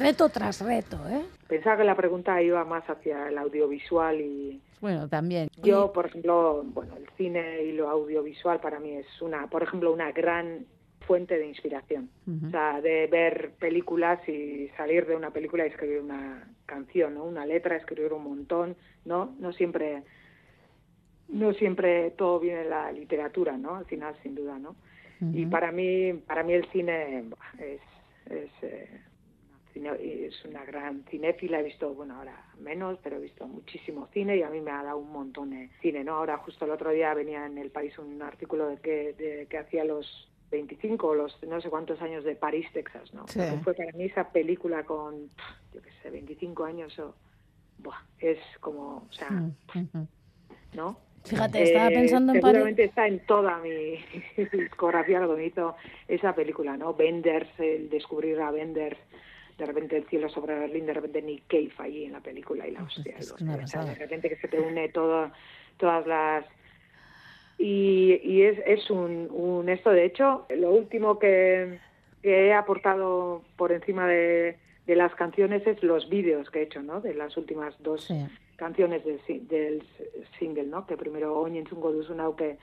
Reto tras reto, ¿eh? Pensaba que la pregunta iba más hacia el audiovisual y Bueno, también. yo, por ejemplo, bueno, el cine y lo audiovisual para mí es una, por ejemplo, una gran fuente de inspiración. O sea, de ver películas y salir de una película y escribir una canción, ¿no? Una letra, escribir un montón, ¿no? No siempre, no siempre todo viene de la literatura, ¿no? Al final, sin duda, ¿no? Y para mí, para mí el cine es, es, eh, es una gran cinéfila. He visto, bueno, ahora menos, pero he visto muchísimo cine y a mí me ha dado un montón de cine, ¿no? Ahora justo el otro día venía en el país un artículo de que, de que hacía los 25 o los no sé cuántos años de París, Texas, ¿no? Sí. Que fue para mí esa película con, yo qué sé, 25 años o... Buah, es como, o sea, Mm. ¿no? Fíjate, estaba Eh, pensando en París. Seguramente está en toda mi discografía lo que hizo esa película, ¿no? Benders, el descubrir a Benders, de repente el cielo sobre Berlín, de repente Nick Cave allí en la película y la Pues hostia, es o sea, pasada. de repente que se te une todo, todas las... Y, y es, es un, un esto, de hecho, lo último que, que he aportado por encima de, de las canciones es los vídeos que he hecho, ¿no? De las últimas dos Sí. canciones del, del single, ¿no? Que primero Oñentzungo Duzunau, que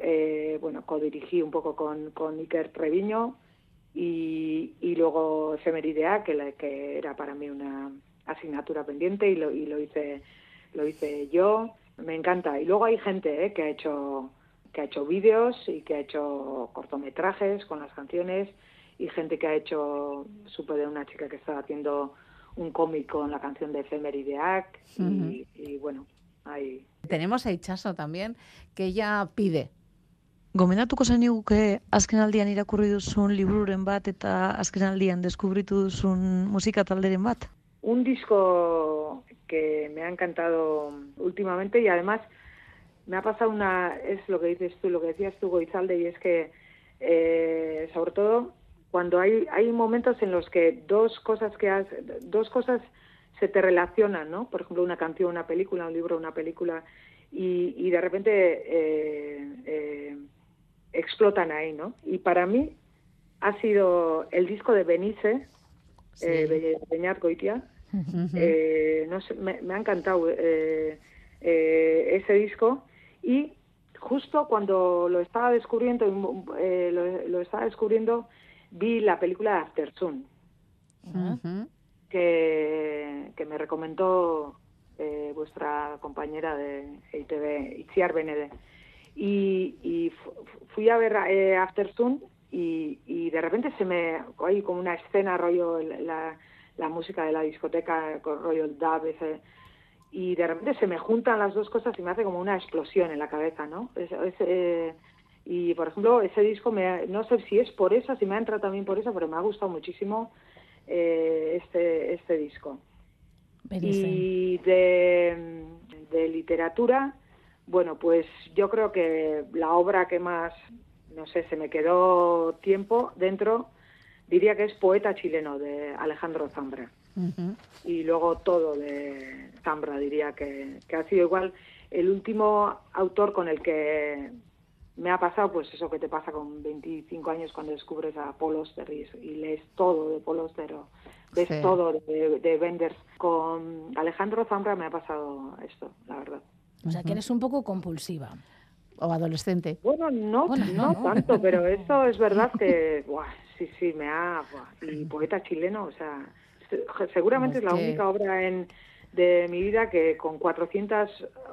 eh, bueno, codirigí un poco con, con Iker Treviño y, y luego Efemeridea, que, la- que era para mí una asignatura pendiente y lo, y lo hice lo hice yo. Me encanta. Y luego hay gente ¿eh? que ha hecho que ha hecho vídeos y que ha hecho cortometrajes con las canciones y gente que ha hecho, supe de una chica que estaba haciendo un cómic con la canción de Efemerideac y, y bueno, hay Tenemos a Itxaso también, que ella pide. Gomendatuko zeniguke azken aldian irakurri duzun libururen bat eta azken aldian deskubritu duzun musika talderen bat? un disco que me ha encantado últimamente y además me ha pasado una, es lo que dices tú, lo que decías tú, Goizalde, y es que eh, sobre todo cuando hay, hay momentos en los que dos cosas que has, dos cosas se te relacionan, ¿no? Por ejemplo, una canción, una película, un libro, una película, y, y de repente eh, eh, explotan ahí, ¿no? Y para mí ha sido el disco de Benice, Sí. eh, Be- Beñat Goitia, Eh, no sé, me, me ha encantado eh, eh, ese disco. Y justo cuando lo estaba descubriendo eh, lo, lo estaba descubriendo vi la película de After Sun que, que me recomendó eh, vuestra compañera de ITV, Itziar Benede. Y, y fu- fui a ver After Sun y, y de repente se me... Hay como una escena, rollo la, la música de la discoteca, con rollo el dub, ese, y de repente se me juntan las dos cosas y me hace como una explosión en la cabeza, ¿no? Es- es, eh, y por ejemplo, ese disco, me, ha- no sé si es por eso, si me ha entrado también por eso, pero me ha gustado muchísimo eh, este, este disco. Y de, de literatura, bueno, pues yo creo que la obra que más, no sé, se me quedó tiempo dentro, diría que es Poeta chileno de Alejandro Zambra y luego todo de Zambra diría que, que ha sido igual el último autor con el que me ha pasado pues eso que te pasa con 25 años cuando descubres a Paul Auster y, y lees todo de Paul Auster o ves Sí. todo de, de Benders con Alejandro Zambra me ha pasado esto la verdad O sea, que eres un poco compulsiva. O adolescente. bueno no Bueno, no, no. tanto pero esto es verdad que buah, sí sí me ha y poeta chileno o sea se- seguramente Es la única obra en de mi vida que con 400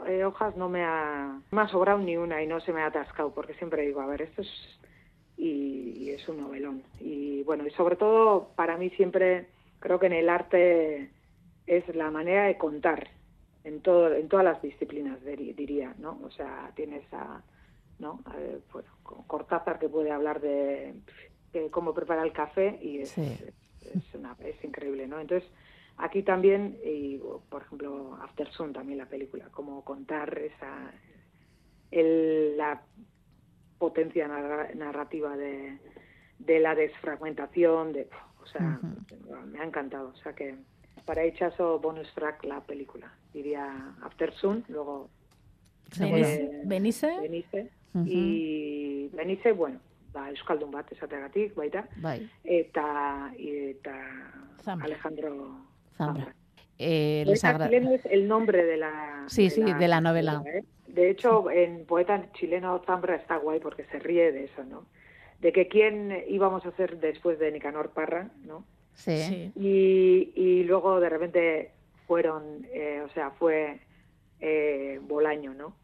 eh, hojas no me ha, me ha sobrado ni una y no se me ha atascado, porque siempre digo, a ver, esto es... Y, y es un novelón. Y bueno, y sobre todo para mí siempre creo que en el arte es la manera de contar en todo en todas las disciplinas diría no o sea tienes a no Eh, bueno con Cortázar que puede hablar de, de cómo preparar el café y es, Sí. es, una- es increíble no entonces aquí también y por ejemplo After Sun también la película cómo contar esa el, la potencia narra- narrativa de, de la desfragmentación de o sea me ha encantado o sea que para Echazo bonus track la película diría After Sun luego Benice. Eh, Benice. Benice Ujú. y Benice bueno ba, euskaldun bat esateagatik baita Bai. eta eta Zambra. Alejandro Zambra. Eh, les Poeta agra- chileno es el nombre de la Sí, sí, de la novela. ¿eh? De hecho, en Poeta chileno Zambra está guay porque se ríe de eso, ¿no? de que quién íbamos a hacer después de Nicanor Parra, ¿no? Sí. Sí. Y, y luego de repente fueron, eh, o sea, fue eh, Bolaño, ¿no?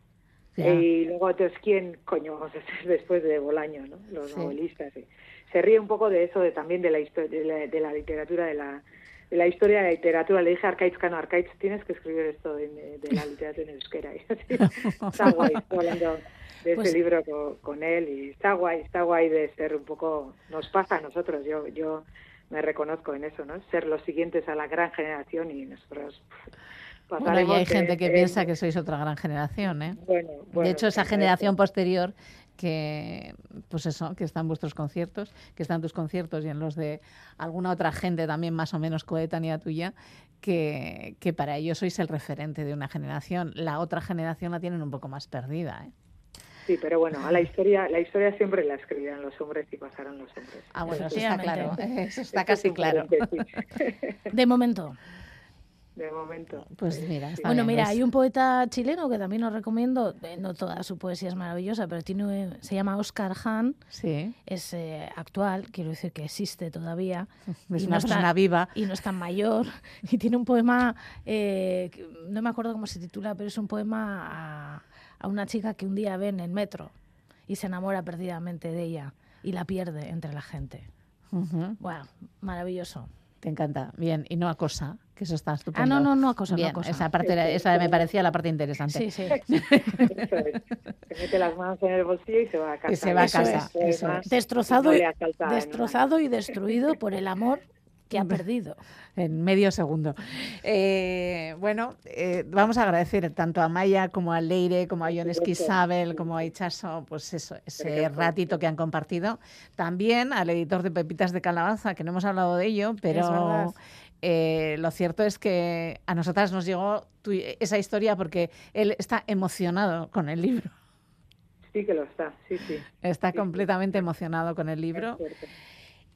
Ya. Y luego, entonces, ¿quién coño vamos a ser después de Bolaño, no? Los Sí. novelistas. sí. Se ríe un poco de eso, de también de la, de la, de la literatura, de la, de la historia de la literatura. Le dije a Arcaitz Cano, Arcaitz, tienes que escribir esto de, de la literatura en euskera. Y así, está guay, hablando de Pues- este libro con, con él y está guay, está guay de ser un poco, nos pasa a nosotros, yo, yo me reconozco en eso, ¿no? Ser los siguientes a la gran generación y nosotros pff, Bueno, y hay gente que de- piensa que sois otra gran generación, ¿eh? bueno, bueno, de hecho, esa generación posterior que, pues eso, que está en vuestros conciertos, que está en tus conciertos y en los de alguna otra gente también más o menos coetánea tuya, que, que para ellos sois el referente de una generación. La otra generación la tienen un poco más perdida, ¿eh? Sí, pero bueno, a la historia, la historia siempre la escribirán los hombres y pasarán los hombres. Ah, bueno, eso está claro. Efectivamente. Eso está casi claro. De momento. De momento. Pues mira, está Bueno, bien, mira, hay un poeta chileno que también os recomiendo, eh, no toda su poesía es maravillosa, pero tiene, se llama Oscar Hahn, Sí, es eh, actual, quiero decir que existe todavía. es una no está- persona viva. Y no es tan mayor. Y tiene un poema, eh, no me acuerdo cómo se titula, pero es un poema a, a una chica que un día ve en el metro y se enamora perdidamente de ella y la pierde entre la gente. Ujú, Bueno, maravilloso. Te encanta. Bien, y no acosa, que eso está Ah, estupendo. no, no, no no Bien, acosa. esa parte era- esa me parecía la parte interesante. Sí, sí. Eso es. Se mete las manos en el bolsillo y se va a casa. Y se va a Eso casa, es. eso Además, es. Destrozado, no y, destrozado y destruido por el amor que ha perdido. En medio segundo. Eh, bueno, eh, vamos a agradecer tanto a Maya como a Leire, como a Iones. Isabel, como a Ichaso, pues eso, ese ratito que han compartido. También al editor de Pepitas de Calabaza, que no hemos hablado de ello, pero eh, lo cierto es que a nosotras nos llegó tu- esa historia porque él está emocionado con el libro. Sí que lo está, sí, sí. Está Sí, sí. completamente emocionado con el libro.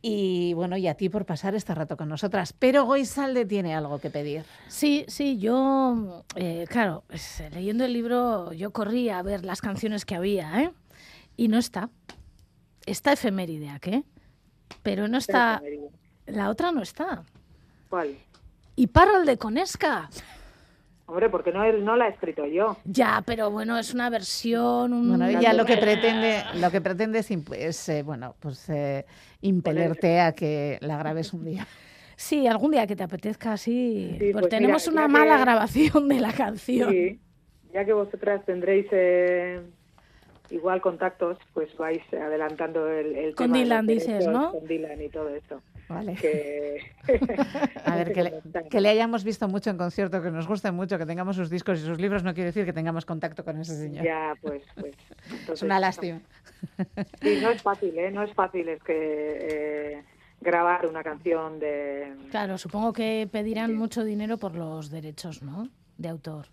Y bueno, y a ti por pasar este rato con nosotras. Pero Goisalde tiene algo que pedir. Sí, sí, yo, eh, claro, pues, eh, leyendo el libro yo corrí a ver las canciones que había, ¿eh? Y no está. Está efeméride, ¿qué? Pero no está, Pero, la otra no está. ¿Cuál? Y Parral de Conesca. Hombre, porque no, no la he escrito yo. Ya, pero bueno, es una versión. un- Bueno, ella lo que pretende, lo que pretende es, es, eh, bueno, pues eh, impelerte a que la grabes un día. Sí, algún día que te apetezca así. Sí, pues pues tenemos mira, una ya mala que- grabación de la canción. Sí, ya que vosotras tendréis eh, igual contactos, pues vais adelantando el, el Con tema Dylan dices, derechos, ¿no? Con Dylan y todo eso. Vale. Que... A ver, que le, comentar. que le hayamos visto mucho en concierto, que nos guste mucho, que tengamos sus discos y sus libros, no quiere decir que tengamos contacto con ese señor. Ya, pues, pues. es una lástima. Sí, no es fácil, ¿eh? No es fácil, es que eh, grabar una canción de... Claro, supongo que pedirán Sí. mucho dinero por los derechos, ¿no? De autor.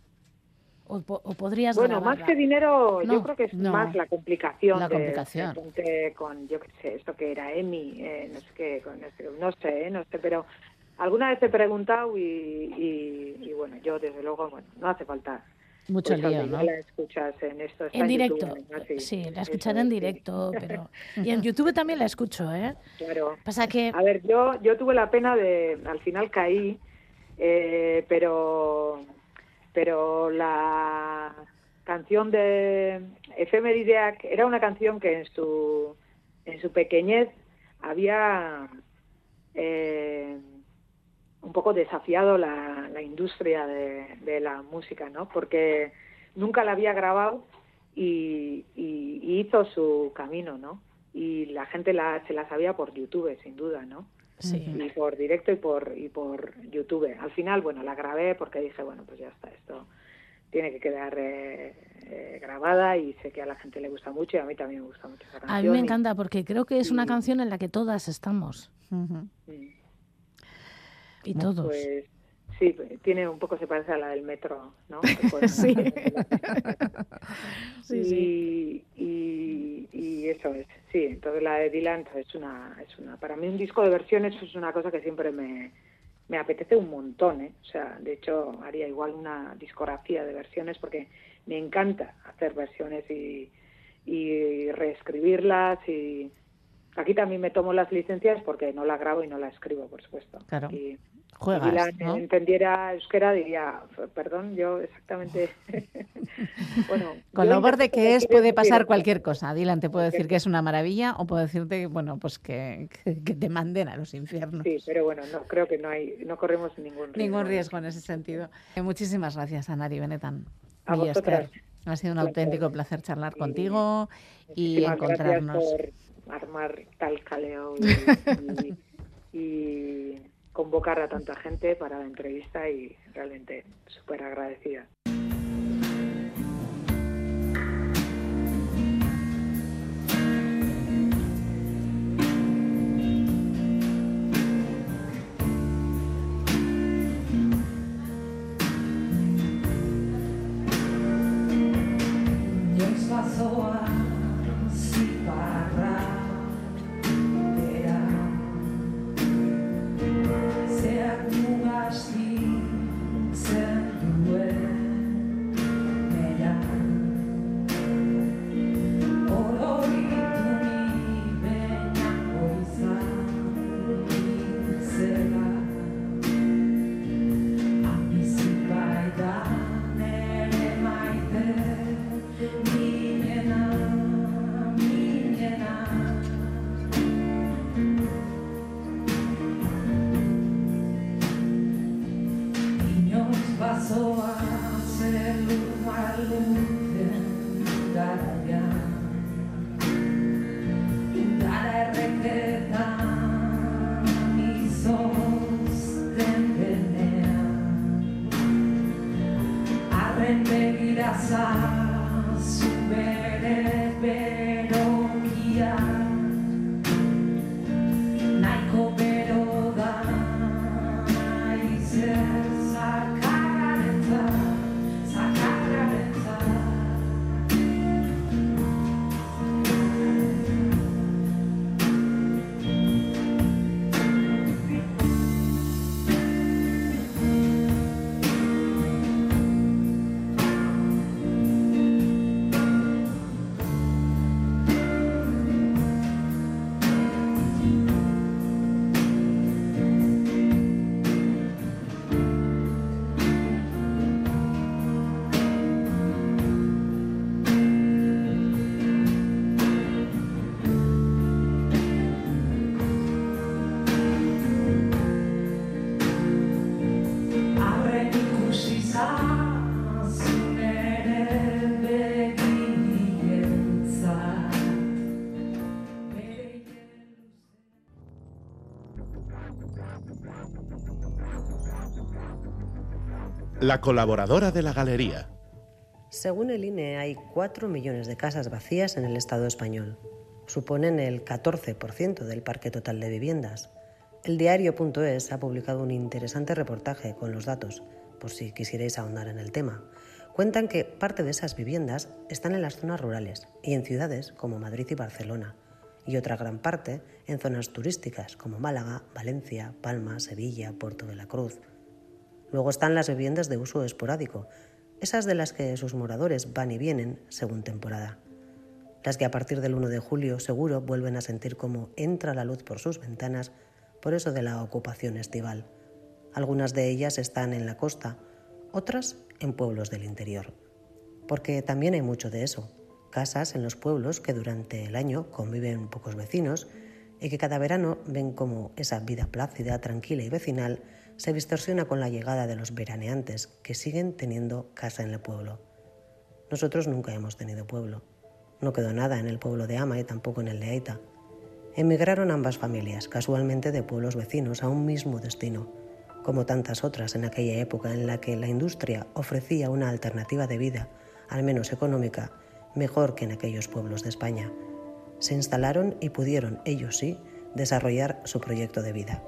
O, o podrías Bueno, más grabarla. que dinero, No, yo creo que es no. más la complicación. La de- complicación. de con, yo qué sé, esto que era EMI, eh, no sé qué, con este- no sé, eh, no sé, pero alguna vez he preguntado y, y, y bueno, yo desde luego, bueno, no hace falta. Mucho lío, ¿no? la escuchas en esto. está En YouTube, directo. además, y Sí, la eso escucharé en sí, directo, pero... Y en YouTube también la escucho, ¿eh? Claro. Pasa que... A ver, yo, yo tuve la pena de, al final caí, eh, pero, pero la canción de Efemerideac era una canción que en su, en su pequeñez había eh, un poco desafiado la, la industria de, la música, ¿no? Porque nunca la había grabado y- y hizo su camino, ¿no? Y la gente la, se la sabía por YouTube, sin duda, ¿no? Sí. y por directo y por y por YouTube. Al final, bueno, la grabé porque dije, bueno, pues ya está, esto tiene que quedar eh, eh, grabada y sé que a la gente le gusta mucho y a mí también me gusta mucho esa canción. A mí me y- encanta porque creo que es una canción en la que todas estamos. Y todos. Pues sí, tiene un poco se parece a la del metro, ¿no? Sí. Sí, sí. y, y, y eso es, sí, entonces la de Dylan pues, es una, es una, para mí un disco de versiones es una cosa que siempre me, me apetece un montón, ¿eh? o sea, de hecho haría igual una discografía de versiones porque me encanta hacer versiones y, y reescribirlas y, Aquí también me tomo las licencias porque no la grabo y no la escribo, por supuesto. Claro. Y, Juegas, si Dylan ¿no? entendiera euskera diría, perdón, yo exactamente... bueno, Con lo borde que es puede pasar cualquier cosa. Dylan te puede decir que es una maravilla o puede decirte, bueno, pues que, que- que te manden a los infiernos. Sí, pero bueno, no creo que no hay, no corremos ningún riesgo. Ningún riesgo en ese sentido. Eh, Muchísimas gracias, Anari Benetan. A Ballester. vosotras. Ha sido un auténtico placer charlar Y contigo y Muchísimas encontrarnos. Gracias por armar tal caleo y, y- y convocar a tanta gente para la entrevista y realmente súper agradecida. La colaboradora de la galería. Según el INE, hay 4 millones de casas vacías en el Estado español. Suponen el 14% del parque total de viviendas. El diario.es ha publicado un interesante reportaje con los datos, por si quisierais ahondar en el tema. Cuentan que parte de esas viviendas están en las zonas rurales y en ciudades como Madrid y Barcelona, y otra gran parte en zonas turísticas como Málaga, Valencia, Palma, Sevilla, Puerto de la Cruz. Luego están las viviendas de uso esporádico, esas de las que sus moradores van y vienen según temporada. Las que a partir del 1 de julio seguro vuelven a sentir cómo entra la luz por sus ventanas por eso de la ocupación estival. Algunas de ellas están en la costa, otras en pueblos del interior. Porque también hay mucho de eso. Casas en los pueblos que durante el año conviven pocos vecinos y que cada verano ven cómo esa vida plácida, tranquila y vecinal se distorsiona con la llegada de los veraneantes que siguen teniendo casa en el pueblo. Nosotros nunca hemos tenido pueblo. No quedó nada en el pueblo de Ama y tampoco en el de Aita. Emigraron ambas familias, casualmente de pueblos vecinos, a un mismo destino, como tantas otras en aquella época en la que la industria ofrecía una alternativa de vida, al menos económica, mejor que en aquellos pueblos de España. Se instalaron y pudieron, ellos sí, desarrollar su proyecto de vida.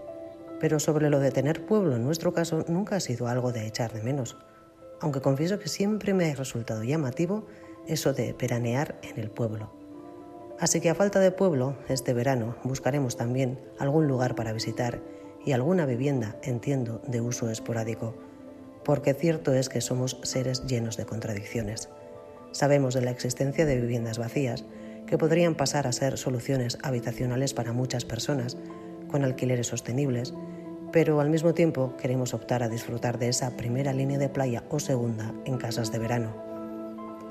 Pero sobre lo de tener pueblo en nuestro caso nunca ha sido algo de echar de menos, aunque confieso que siempre me ha resultado llamativo eso de veranear en el pueblo. Así que a falta de pueblo, este verano buscaremos también algún lugar para visitar y alguna vivienda, entiendo, de uso esporádico, porque cierto es que somos seres llenos de contradicciones. Sabemos de la existencia de viviendas vacías, que podrían pasar a ser soluciones habitacionales para muchas personas, con alquileres sostenibles, pero al mismo tiempo queremos optar a disfrutar de esa primera línea de playa o segunda en casas de verano.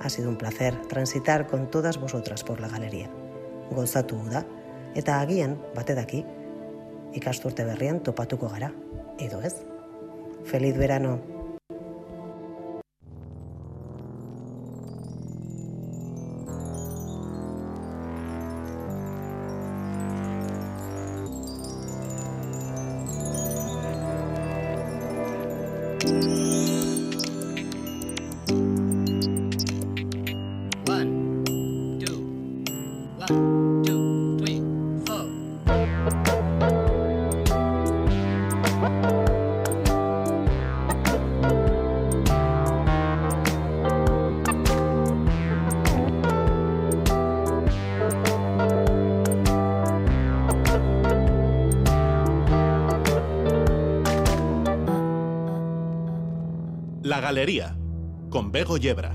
Ha sido un placer transitar con todas vosotras por la galería. Gozatu da, eta agian, bate daki, ikasturte berrian topatuko gara, edo ez? Feliz verano! La Galería, con Bego Yebra.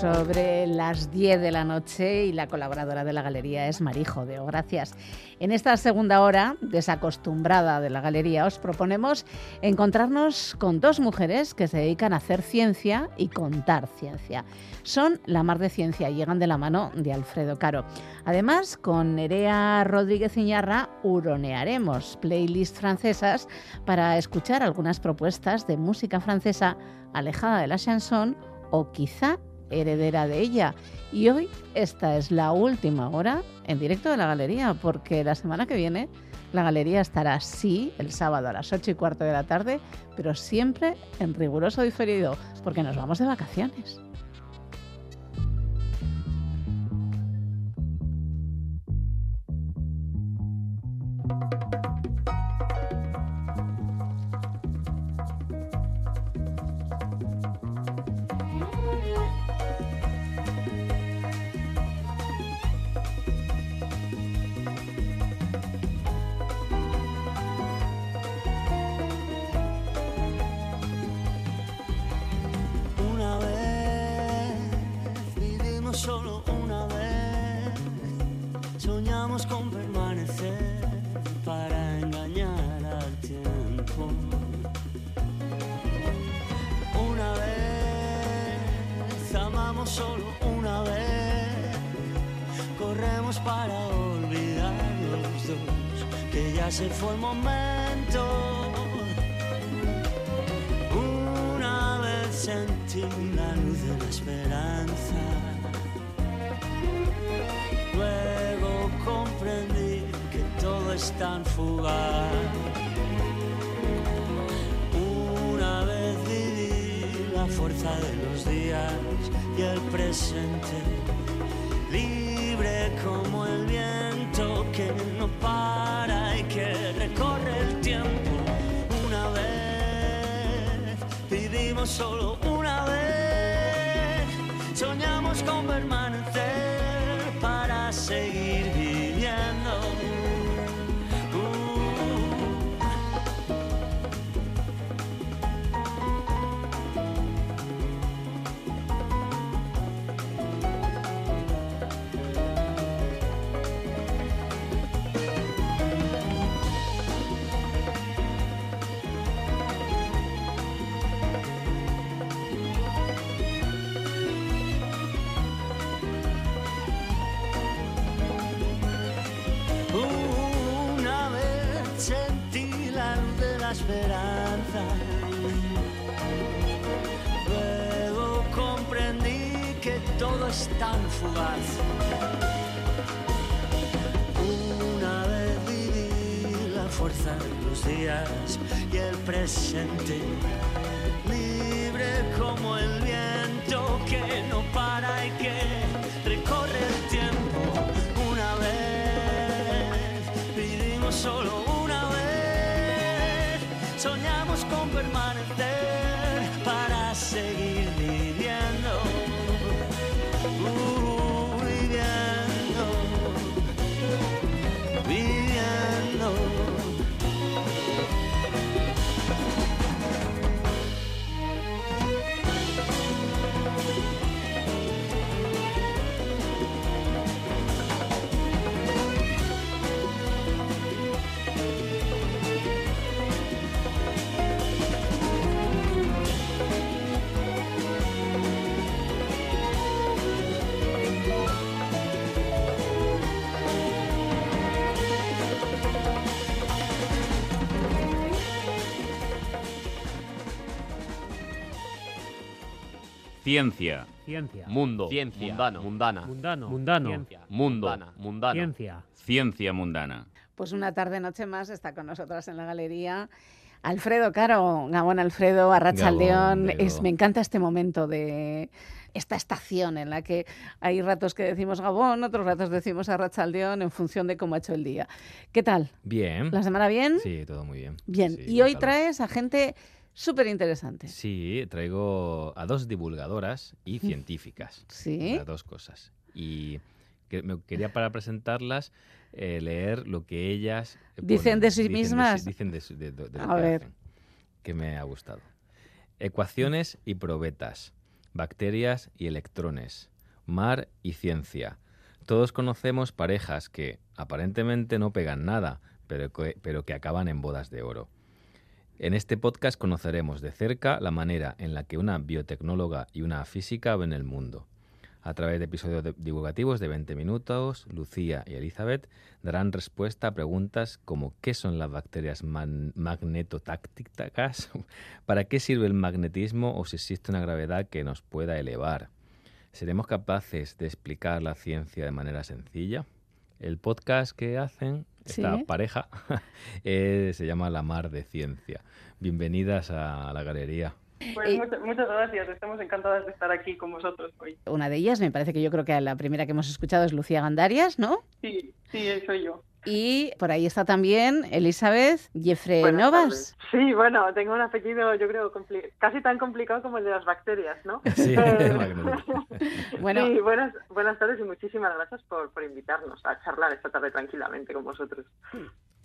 Sobre las 10 de la noche y la colaboradora de la galería es Marijo Deo. Gracias. En esta segunda hora, desacostumbrada de la galería, os proponemos encontrarnos con dos mujeres que se dedican a hacer ciencia y contar ciencia. Son la mar de ciencia llegan de la mano de Alfredo Caro. Además, con Nerea Rodríguez Iñarra huronearemos playlists francesas para escuchar algunas propuestas de música francesa alejada de la chanson o quizá heredera de ella. Y hoy esta es la última hora en directo de la galería, porque la semana que viene la galería estará, sí, el sábado a las 8 y cuarto de la tarde, pero siempre en riguroso diferido, porque nos vamos de vacaciones. De los días y el presente. Libre como el viento que no para y que recorre el tiempo. Una vez vivimos solo Luego comprendí que todo es tan fugaz. Una vez viví la fuerza de los días y el presente. Libre como el viento que Ciencia. Ciencia. Mundo. Ciencia. Mundano. Mundana. Mundano. Mundano. Ciencia. Mundo. Mundana. Mundano. Ciencia. Ciencia mundana. Pues una tarde-noche más está con nosotras en la galería. Alfredo Caro, Gabón Alfredo, Arrachaldeón, es, me encanta este momento de esta estación en la que hay ratos que decimos Gabón, otros ratos decimos Arrachaldeón en función de cómo ha hecho el día. ¿Qué tal? Bien. ¿La semana bien? Sí, todo muy bien. Bien, Sí, y hoy calor. traes a gente súper interesante. Sí, traigo a dos divulgadoras y científicas. Sí. Las dos cosas. Y que me quería para presentarlas eh, leer lo que ellas ¿Dicen de sí mismas? dicen de, su- de- de- A que ver. hacen, que me ha gustado. Ecuaciones y probetas, bacterias y electrones, mar y ciencia. Todos conocemos parejas que aparentemente no pegan nada, pero que, pero que acaban en bodas de oro. En este podcast conoceremos de cerca la manera en la que una biotecnóloga y una física ven el mundo. A través de episodios divulgativos de 20 minutos, Lucía y Elizabeth darán respuesta a preguntas como ¿qué son las bacterias magnetotácticas? ¿Para qué sirve el magnetismo o si existe una gravedad que nos pueda elevar? ¿Seremos capaces de explicar la ciencia de manera sencilla? El podcast que hacen, esta Sí. pareja, eh, se llama La Mar de Ciencia. Bienvenidas a la galería. Pues muchas, muchas gracias, estamos encantadas de estar aquí con vosotros hoy. Una de ellas, me parece que yo creo que la primera que hemos escuchado es Lucía Gandarias, ¿no? Sí, sí, soy yo. Y por ahí está también Elizabeth Jeffrey Buenas Novas. tardes. Sí, bueno, tengo un apellido, yo creo, compli- casi tan complicado como el de las bacterias, ¿no? Sí, Eh, Bueno. sí, buenas, buenas tardes y muchísimas gracias por, por invitarnos a charlar esta tarde tranquilamente con vosotros.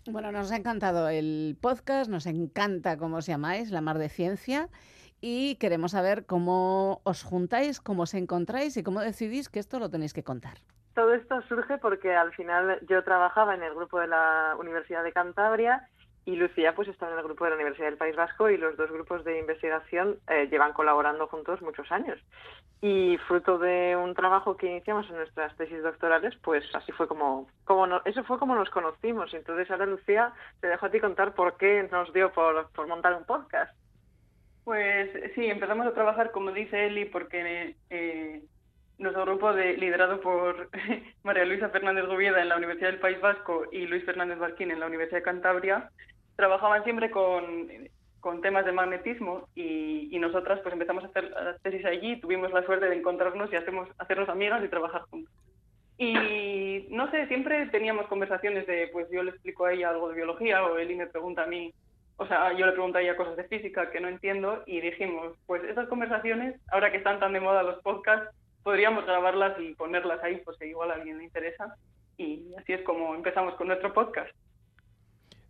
Bueno, nos ha encantado el podcast, nos encanta cómo os llamáis, La Mar de Ciencia, y queremos saber cómo os juntáis, cómo os encontráis y cómo decidís que esto lo tenéis que contar. Todo esto surge porque al final yo trabajaba en el grupo de la Universidad de Cantabria y Lucía pues estaba en el grupo de la Universidad del País Vasco y los dos grupos de investigación eh, llevan colaborando juntos muchos años. Y fruto de un trabajo que iniciamos en nuestras tesis doctorales, pues así fue como, como eso fue como nos conocimos. Entonces ahora Lucía te dejo a ti contar por qué nos dio por, por montar un podcast. Pues sí, empezamos a trabajar, como dice Eli, porque eh, nuestro grupo de, liderado por María Luisa Fernández Gobieda en la Universidad del País Vasco y Luis Fernández Barquín en la Universidad de Cantabria, trabajaban siempre con, con temas de magnetismo y, y nosotras pues empezamos a hacer las tesis allí, tuvimos la suerte de encontrarnos y hacemos, hacernos amigas y trabajar juntos. Y no sé, siempre teníamos conversaciones de, pues yo le explico a ella algo de biología o Eli me pregunta a mí, o sea, yo le pregunto a ella cosas de física que no entiendo y dijimos, pues esas conversaciones, ahora que están tan de moda los podcasts, podríamos grabarlas y ponerlas ahí, pues si igual a alguien le interesa. Y así es como empezamos con nuestro podcast.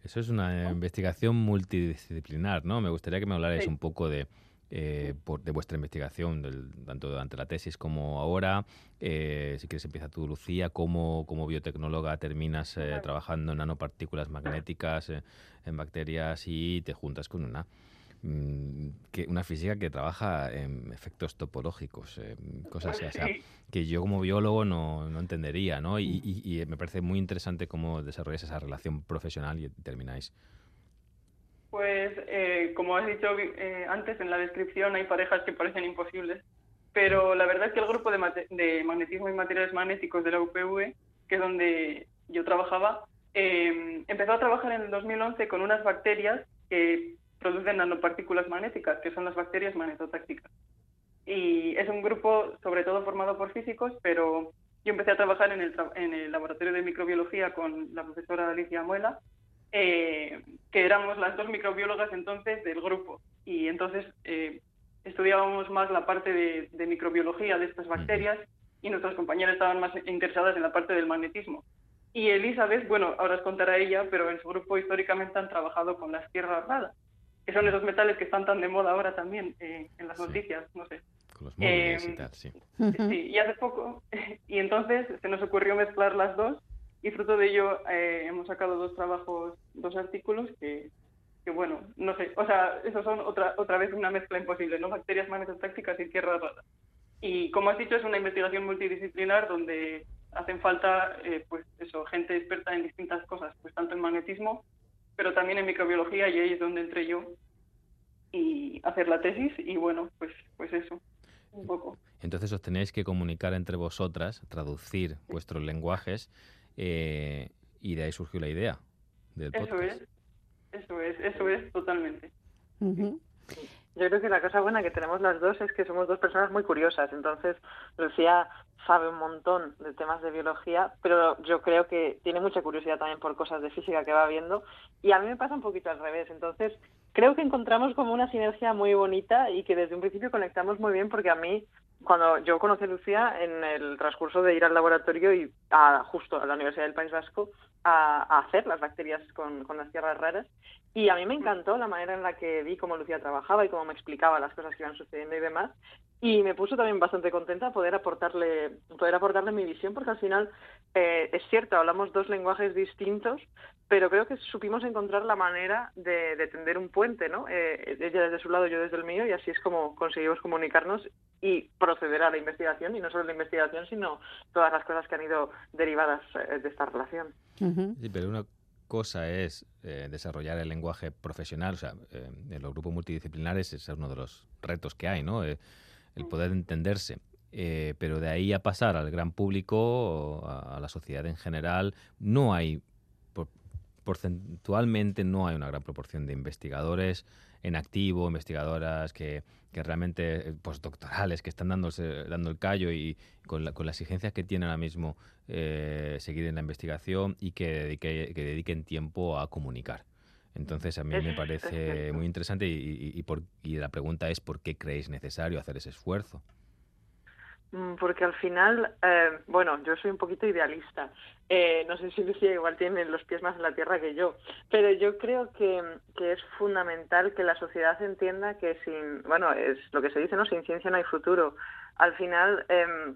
Eso es una investigación multidisciplinar, ¿no? Me gustaría que me hablarais Sí. un poco de, eh, por- de vuestra investigación, del- tanto durante la tesis como ahora. Eh, si quieres empieza tú, Lucía, cómo como biotecnóloga terminas eh, trabajando en nanopartículas magnéticas, en bacterias y te juntas con una que una física que trabaja en efectos topológicos, eh, cosas así, o sea, Sí. que yo como biólogo no, no entendería, ¿no? Y, y- y me parece muy interesante cómo desarrolláis esa relación profesional y termináis. Pues, eh, como has dicho eh, antes en la descripción, hay parejas que parecen imposibles, pero la verdad es que el grupo de, de magnetismo y materiales magnéticos de la UPV, que es donde yo trabajaba, eh, empezó a trabajar en el 2011 con unas bacterias que producen nanopartículas magnéticas, que son las bacterias magnetotácticas. Y es un grupo sobre todo formado por físicos, pero yo empecé a trabajar en el, en el laboratorio de microbiología con la profesora Alicia Muela, eh, que éramos las dos microbiólogas entonces del grupo. Y entonces eh, estudiábamos más la parte de, de microbiología de estas bacterias y nuestras compañeras estaban más interesadas en la parte del magnetismo. Y Elizabeth, bueno, ahora os contará ella, pero en su grupo históricamente han trabajado con las tierras raras, que son esos metales que están tan de moda ahora también eh, en las noticias, no sé. Con los móviles Eh, y tal, sí. Sí, y hace poco, y entonces se nos ocurrió mezclar las dos y fruto de ello eh, hemos sacado dos trabajos, dos artículos que, que bueno, no sé, o sea, esos son otra, otra vez una mezcla imposible, ¿no? Bacterias magnetotácticas y tierras raras. Y como has dicho, es una investigación multidisciplinar donde hacen falta, eh, pues eso, gente experta en distintas cosas, pues tanto en magnetismo, pero también en microbiología y ahí es donde entré yo y hacer la tesis y bueno, pues, pues eso. un poco. Entonces os tenéis que comunicar entre vosotras, traducir vuestros lenguajes eh, y de ahí surgió la idea del Eso podcast. es, eso es, eso es totalmente. Yo creo que la cosa buena que tenemos las dos es que somos dos personas muy curiosas. Entonces, Lucía sabe un montón de temas de biología, pero yo creo que tiene mucha curiosidad también por cosas de física que va viendo. Y a mí me pasa un poquito al revés. Entonces, creo que encontramos como una sinergia muy bonita y que desde un principio conectamos muy bien porque a mí cuando yo conocí a Lucía en el transcurso de ir al laboratorio y a, justo a la Universidad del País Vasco a, hacer las bacterias con, con las tierras raras. Y a mí me encantó la manera en la que vi cómo Lucía trabajaba y cómo me explicaba las cosas que iban sucediendo y demás y me puso también bastante contenta poder aportarle poder aportarle mi visión porque al final eh, es cierto hablamos dos lenguajes distintos pero creo que supimos encontrar la manera de, de tender un puente no eh, ella desde su lado yo desde el mío y así es como conseguimos comunicarnos y proceder a la investigación y no solo la investigación sino todas las cosas que han ido derivadas eh, de esta relación. Sí, pero una cosa es eh, desarrollar el lenguaje profesional, o sea, eh, en los grupos multidisciplinares es uno de los retos que hay, ¿no? Eh, el poder entenderse. Eh, pero de ahí a pasar al gran público, a, a la sociedad en general, no hay, por- porcentualmente no hay una gran proporción de investigadores en activo, investigadoras que, que realmente, eh, postdoctorales, que están dándose, dando el callo y con, la- con las exigencias que tienen ahora mismo eh, seguir en la investigación y que, dedique- que dediquen tiempo a comunicar. Entonces a mí Es- me parece muy interesante y, y- y por- y la pregunta es ¿por qué creéis necesario hacer ese esfuerzo? Mm, Porque al final, eh, bueno, yo soy un poquito idealista. Eh, no sé si Lucía igual tiene los pies más en la tierra que yo, pero yo creo que, que es fundamental que la sociedad entienda que sin, bueno, es lo que se dice, ¿no? Sin ciencia no hay futuro. Al final, em,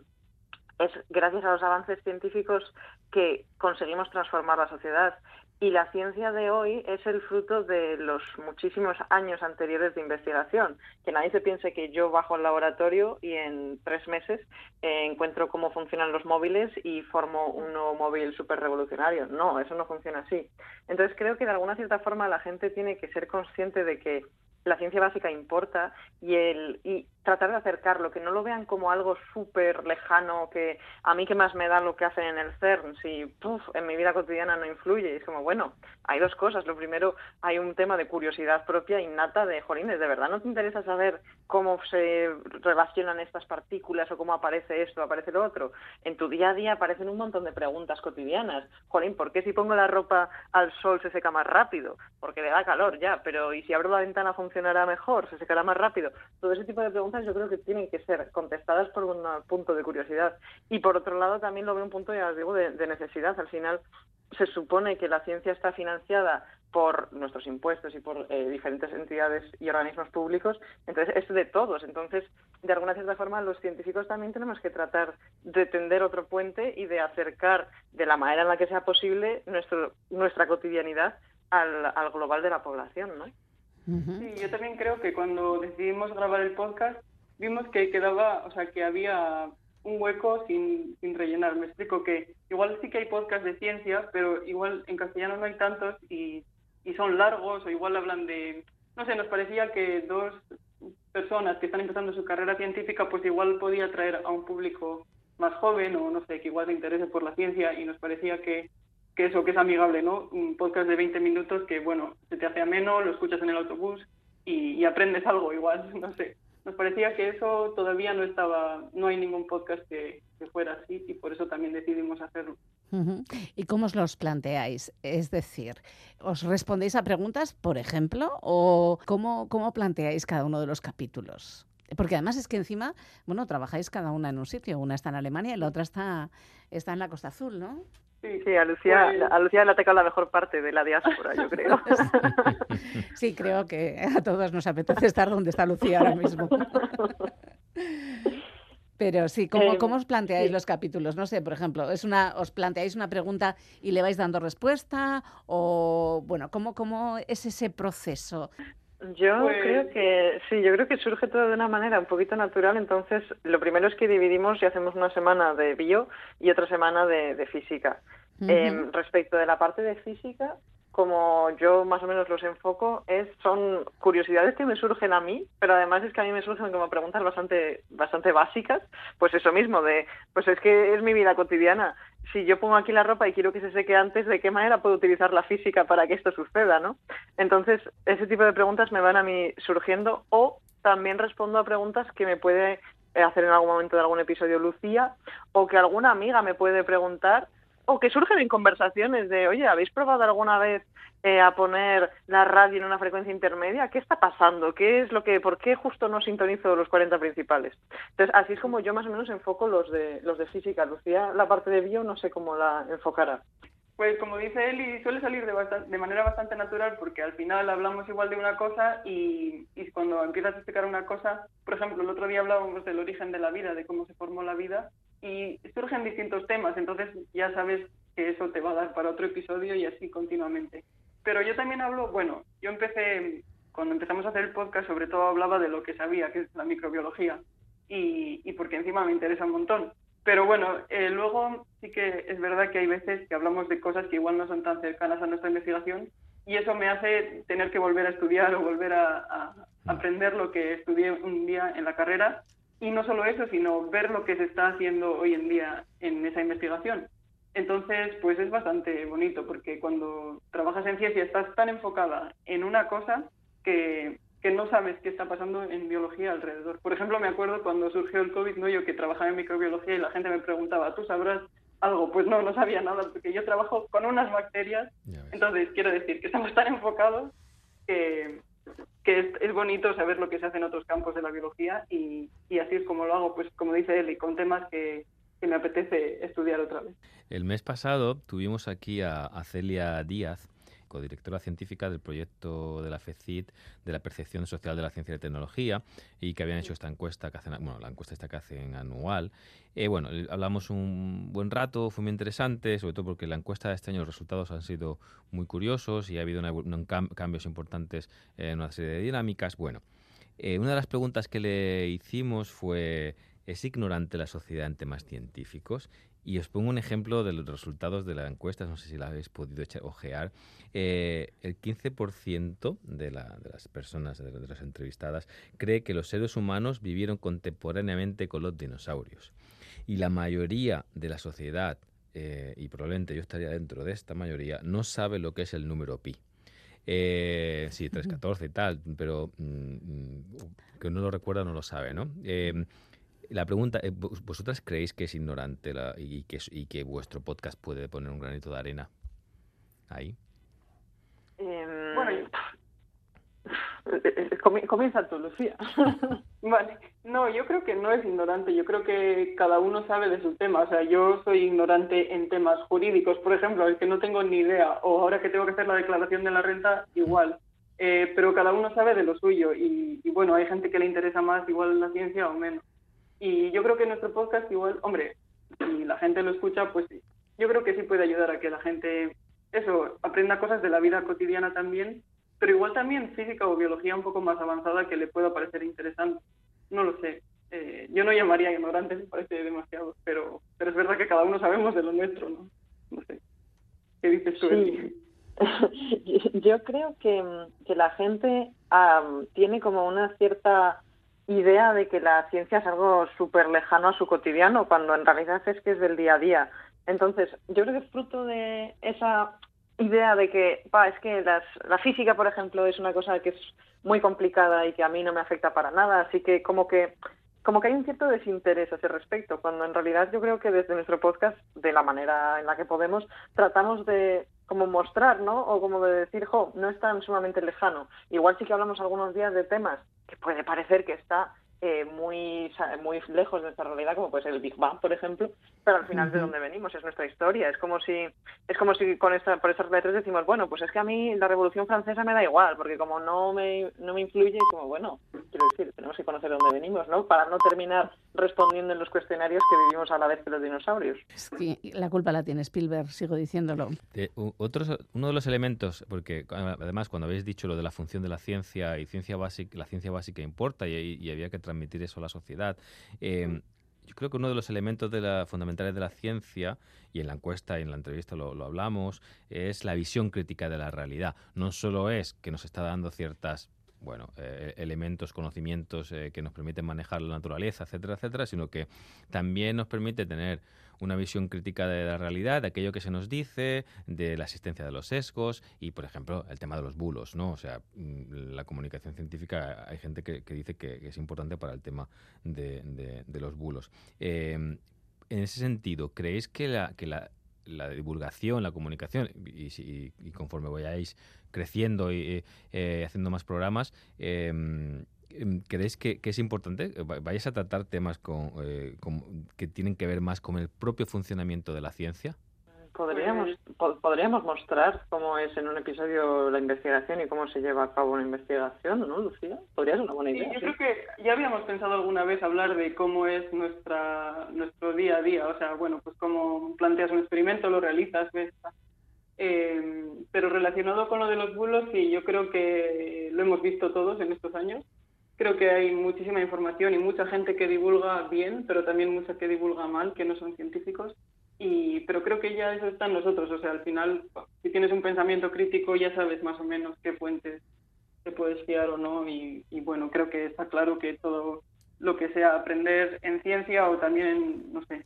es gracias a los avances científicos que conseguimos transformar la sociedad. Y la ciencia de hoy es el fruto de los muchísimos años anteriores de investigación. Que nadie se piense que yo bajo al laboratorio y en tres meses eh, encuentro cómo funcionan los móviles y formo un nuevo móvil súper revolucionario. No, eso no funciona así. Entonces creo que de alguna cierta forma la gente tiene que ser consciente de que la ciencia básica importa y el y tratar de acercarlo, que no lo vean como algo súper lejano, que a mí que más me da lo que hacen en el CERN, si puf, en mi vida cotidiana no influye. Y es como, bueno, hay dos cosas. Lo primero, hay un tema de curiosidad propia innata de, jolines, ¿de verdad no te interesa saber cómo se relacionan estas partículas o cómo aparece esto, aparece lo otro? En tu día a día aparecen un montón de preguntas cotidianas. Jolín, ¿por qué si pongo la ropa al sol se seca más rápido? Porque le da calor ya, pero ¿y si abro la ventana funcionará mejor? ¿Se secará más rápido? Todo ese tipo de preguntas yo creo que tienen que ser contestadas por un punto de curiosidad. Y por otro lado también lo veo un punto, ya os digo, de, de necesidad. Al final se supone que la ciencia está financiada por nuestros impuestos y por eh, diferentes entidades y organismos públicos, entonces es de todos. Entonces, de alguna cierta forma, los científicos también tenemos que tratar de tender otro puente y de acercar de la manera en la que sea posible nuestro, nuestra cotidianidad al, al global de la población, ¿no? Sí, yo también creo que cuando decidimos grabar el podcast vimos que quedaba, o sea, que había un hueco sin, sin rellenar. Me explico que igual sí que hay podcasts de ciencia, pero igual en castellano no hay tantos y, y son largos o igual hablan de, no sé, nos parecía que dos personas que están empezando su carrera científica, pues igual podía atraer a un público más joven o no sé, que igual se interese por la ciencia y nos parecía que que eso, que es amigable, ¿no? Un podcast de 20 minutos que, bueno, se te hace ameno, lo escuchas en el autobús y, y aprendes algo igual, no sé. Nos parecía que eso todavía no estaba, no hay ningún podcast que, que fuera así y por eso también decidimos hacerlo. ¿Y cómo os los planteáis? Es decir, ¿os respondéis a preguntas, por ejemplo, o cómo, cómo planteáis cada uno de los capítulos? Porque además es que encima, bueno, trabajáis cada una en un sitio. Una está en Alemania y la otra está, está en la Costa Azul, ¿no? Sí, sí, a Lucía, Pues- a Lucía le ha tocado la mejor parte de la diáspora, yo creo. Sí, creo que a todos nos apetece estar donde está Lucía ahora mismo. Pero sí, ¿cómo, Eh, cómo os planteáis sí. los capítulos? No sé, por ejemplo, es una, ¿os planteáis una pregunta y le vais dando respuesta? O, bueno, ¿cómo, cómo es ese proceso? Yo Pues- creo que sí, yo creo que surge todo de una manera un poquito natural. Entonces, lo primero es que dividimos y hacemos una semana de bio y otra semana de, de física. Eh, respecto de la parte de física, como yo más o menos los enfoco, es son curiosidades que me surgen a mí, pero además es que a mí me surgen como preguntas bastante bastante básicas, pues eso mismo de, pues es que es mi vida cotidiana. Si yo pongo aquí la ropa y quiero que se seque antes, ¿de qué manera puedo utilizar la física para que esto suceda, no? Entonces, ese tipo de preguntas me van a mí surgiendo o también respondo a preguntas que me puede eh, hacer en algún momento de algún episodio Lucía o que alguna amiga me puede preguntar o que surgen en conversaciones de, oye, ¿habéis probado alguna vez eh, a poner la radio en una frecuencia intermedia? ¿Qué está pasando? ¿Qué es lo que, por qué justo no sintonizo los 40 principales? Entonces, así es como yo más o menos enfoco los de, los de física. Lucía, la parte de bio, no sé cómo la enfocará. Pues como dice Eli, suele salir de, de manera bastante natural porque al final hablamos igual de una cosa y, y cuando empiezas a explicar una cosa, por ejemplo, el otro día hablábamos del origen de la vida, de cómo se formó la vida y surgen distintos temas, entonces ya sabes que eso te va a dar para otro episodio y así continuamente. Pero yo también hablo, bueno, yo empecé, cuando empezamos a hacer el podcast, sobre todo hablaba de lo que sabía, que es la microbiología, y, y porque encima me interesa un montón. Pero bueno, eh, luego sí que es verdad que hay veces que hablamos de cosas que igual no son tan cercanas a nuestra investigación y eso me hace tener que volver a estudiar o volver a, a aprender lo que estudié un día en la carrera y no solo eso, sino ver lo que se está haciendo hoy en día en esa investigación. Entonces, pues es bastante bonito porque cuando trabajas en ciencia estás tan enfocada en una cosa que, que no sabes qué está pasando en biología alrededor. Por ejemplo, me acuerdo cuando surgió el COVID, ¿no? yo que trabajaba en microbiología y la gente me preguntaba, ¿tú sabrás algo? Pues no, no sabía nada porque yo trabajo con unas bacterias. Entonces, quiero decir que estamos tan enfocados que, que es, bonito saber lo que se hace en otros campos de la biología y, y así es como lo hago, pues como dice Eli, con temas que, que me apetece estudiar otra vez. El mes pasado tuvimos aquí a, a Celia Díaz, codirectora científica del proyecto de la FECIT de la percepción social de la ciencia y la tecnología y que habían hecho esta encuesta que hacen, bueno, la encuesta esta que hacen anual. Eh, bueno, hablamos un buen rato, fue muy interesante, sobre todo porque la encuesta de este año los resultados han sido muy curiosos y ha habido cambios importantes en una serie de dinámicas. Bueno, eh, una de las preguntas que le hicimos fue, ¿es ignorante la sociedad en temas científicos? Y os pongo un ejemplo de los resultados de la encuesta, no sé si la habéis podido echar- ojear. Eh, el 15% de, la- de las personas, de, de las entrevistadas, cree que los seres humanos vivieron contemporáneamente con los dinosaurios. Y la mayoría de la sociedad, eh, y probablemente yo estaría dentro de esta mayoría, no sabe lo que es el número pi. Eh, sí, 314 y tal, pero mm, mm, que no lo recuerda no lo sabe, ¿no? Eh, la pregunta, eh, ¿vos- ¿vosotras creéis que es ignorante la- y, que, y que vuestro podcast puede poner un granito de arena ahí? Bueno, Comi- Comienza tú, Lucía. vale. No, yo creo que no es ignorante. Yo creo que cada uno sabe de su tema. O sea, yo soy ignorante en temas jurídicos, por ejemplo, es que no tengo ni idea. O ahora que tengo que hacer la declaración de la renta, igual. Eh, pero cada uno sabe de lo suyo. Y, y bueno, hay gente que le interesa más igual la ciencia o menos. Y yo creo que nuestro podcast igual, hombre, si la gente lo escucha, pues sí. Yo creo que sí puede ayudar a que la gente, eso, aprenda cosas de la vida cotidiana también, pero igual también física o biología un poco más avanzada que le pueda parecer interesante. No lo sé. Eh, yo no llamaría ignorante, me parece demasiado, pero, pero es verdad que cada uno sabemos de lo nuestro, ¿no? No sé. ¿Qué dices tú, Eli? Yo creo que, que la gente am, tiene como una cierta idea de que la ciencia es algo súper lejano a su cotidiano, cuando en realidad es que es del día a día. Entonces, yo creo que es fruto de esa idea de que, pa, es que las- la física, por ejemplo, es una cosa que es muy complicada y que a mí no me afecta para nada, así que como que como que hay un cierto desinterés a ese respecto, cuando en realidad yo creo que desde nuestro podcast, de la manera en la que podemos, tratamos de como mostrar, ¿no? O como de decir, jo, no es tan sumamente lejano. Igual sí que hablamos algunos días de temas que puede parecer que está eh, muy, muy lejos de nuestra realidad, como puede ser el Big Bang, por ejemplo, pero al final de Ujú. dónde venimos, es nuestra historia. Es como si, es como si con esta, por estas letras decimos, bueno, pues es que a mí la Revolución Francesa me da igual, porque como no me, no me influye, como bueno, quiero decir, tenemos que conocer de dónde venimos, ¿no? Para no terminar respondiendo en los cuestionarios que vivimos a la vez que los dinosaurios. Es que la culpa la tiene Spielberg, sigo diciéndolo. Eh, u- otros, uno de los elementos, porque a- además cuando habéis dicho lo de la función de la ciencia y ciencia básica, la ciencia básica importa y, y había que transmitir eso a la sociedad, eh, yo creo que uno de los elementos de la, fundamentales de la ciencia, y en la encuesta y en la entrevista lo hablamos, es la visión crítica de la realidad. No solo es que nos está dando ciertas bueno, eh, elementos, conocimientos eh, que nos permiten manejar la naturaleza, etcétera, etcétera, sino que también nos permite tener una visión crítica de la realidad, de aquello que se nos dice, de la existencia de los sesgos y, por ejemplo, el tema de los bulos, ¿no? O sea, mm, la comunicación científica, hay gente que, dice que, es importante para el tema de, los bulos. Eh, en ese sentido, ¿creéis que la, la, divulgación, la comunicación, y, si- y conforme vayáis creciendo y eh, haciendo más programas, eh, ¿creéis que, que es importante? va- ¿Vayáis a tratar temas con, eh, con- que tienen que ver más con el propio funcionamiento de la ciencia? Podríamos, po- podríamos mostrar cómo es en un episodio la investigación y cómo se lleva a cabo una investigación, ¿no, Lucía? Podría ser una buena Sí, idea. yo sí. creo que ya habíamos pensado alguna vez hablar de cómo es nuestra nuestro día a día, o sea, bueno, pues cómo planteas un experimento, lo realizas, ves. Eh, pero relacionado con lo de los bulos, sí, yo creo que lo hemos visto todos en estos años. Creo que hay muchísima información y mucha gente que divulga bien, pero también mucha que divulga mal, que no son científicos. Y, pero creo que ya eso está en nosotros, o sea, al final, si tienes un pensamiento crítico, ya sabes más o menos qué fuentes te puedes fiar o no y, y bueno, creo que está claro que todo lo que sea aprender en ciencia o también, no sé,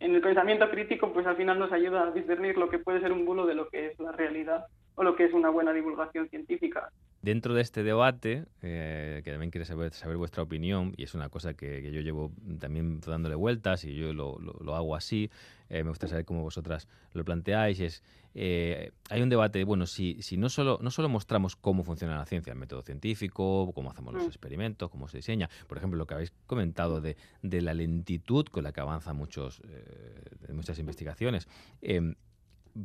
en, el pensamiento crítico, pues al final nos ayuda a discernir lo que puede ser un bulo de lo que es la realidad o lo que es una buena divulgación científica. Dentro de este debate, eh, que también quiere saber, saber vuestra opinión, y es una cosa que, que yo llevo también dándole vueltas y yo lo, lo- lo hago así, eh, me gusta saber cómo vosotras lo planteáis, es, eh, hay un debate, bueno, si, si no, solo, no solo mostramos cómo funciona la ciencia, el método científico, cómo hacemos los Mm. experimentos, cómo se diseña, por ejemplo, lo que habéis comentado de, de la lentitud con la que avanzan muchos, eh, muchas investigaciones. em,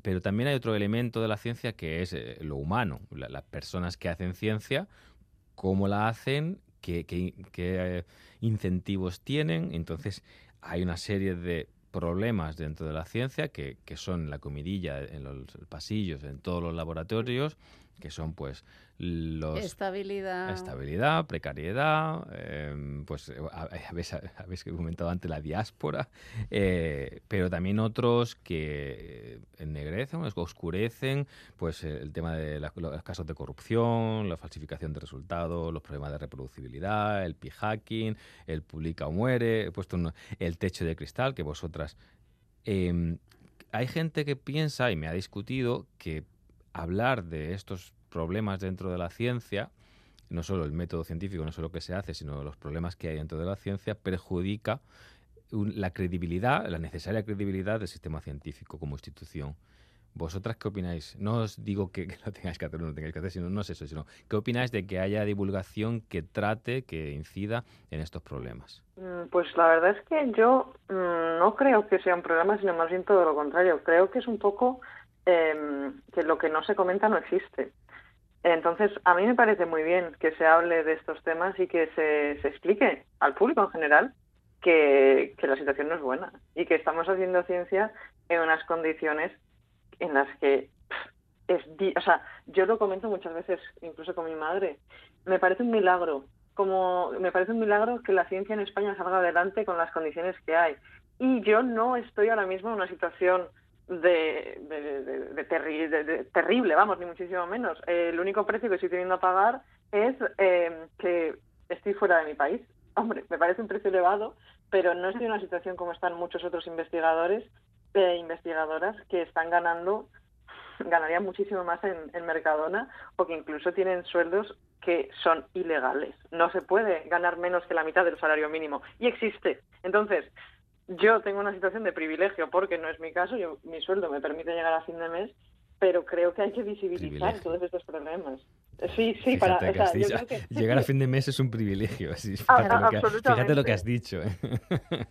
pero también hay otro elemento de la ciencia que es eh, lo humano, la- las personas que hacen ciencia, cómo la hacen, qué, qué- qué, eh, incentivos tienen. Entonces, hay una serie de problemas dentro de la ciencia que, que son la comidilla en los pasillos, en todos los laboratorios, que son pues los Estabilidad. estabilidad, precariedad, eh, pues eh, ha- habéis, habéis comentado antes la diáspora, eh, pero también otros que ennegrecen, os- oscurecen, pues eh, el tema de la- los casos de corrupción, la falsificación de resultados, los problemas de reproducibilidad, el p-hacking, el publica o muere, he puesto un- el techo de cristal que vosotras... em, hay gente que piensa, y me ha discutido, que hablar de estos problemas dentro de la ciencia, no solo el método científico, no solo lo que se hace, sino los problemas que hay dentro de la ciencia, perjudica un- la credibilidad, la necesaria credibilidad del sistema científico como institución. ¿Vosotras qué opináis? No os digo que, que lo tengáis que hacer o no lo tengáis que hacer, sino no es eso, sino ¿qué opináis de que haya divulgación que trate, que incida en estos problemas? Mm, Pues la verdad es que yo mm, no creo que sea un problema, sino más bien todo lo contrario. Creo que es un poco em, que lo que no se comenta no existe. Entonces, a mí me parece muy bien que se hable de estos temas y que se, se explique al público en general que, que la situación no es buena y que estamos haciendo ciencia en unas condiciones en las que es, o sea, yo lo comento muchas veces, incluso con mi madre, me parece un milagro, como me parece un milagro que la ciencia en España salga adelante con las condiciones que hay. Y yo no estoy ahora mismo en una situación de, de- de- terri- de- terrible, vamos, ni muchísimo menos. Eh, el único precio que estoy teniendo a pagar es eh, que estoy fuera de mi país. Hombre, me parece un precio elevado, pero no estoy en una situación como están muchos otros investigadores e investigadoras que están ganando, ganarían muchísimo más en, en Mercadona o que incluso tienen sueldos que son ilegales. No se puede ganar menos que la mitad del salario mínimo y existe. Entonces, yo tengo una situación de privilegio porque no es mi caso, yo, mi sueldo me permite llegar a fin de mes, pero creo que hay que visibilizar Privilegio. todos estos problemas. Sí, sí, para, o sea, yo creo que- llegar a fin de mes es un privilegio. sí, Ah, fíjate, lo que, fíjate lo que has dicho. ¿eh?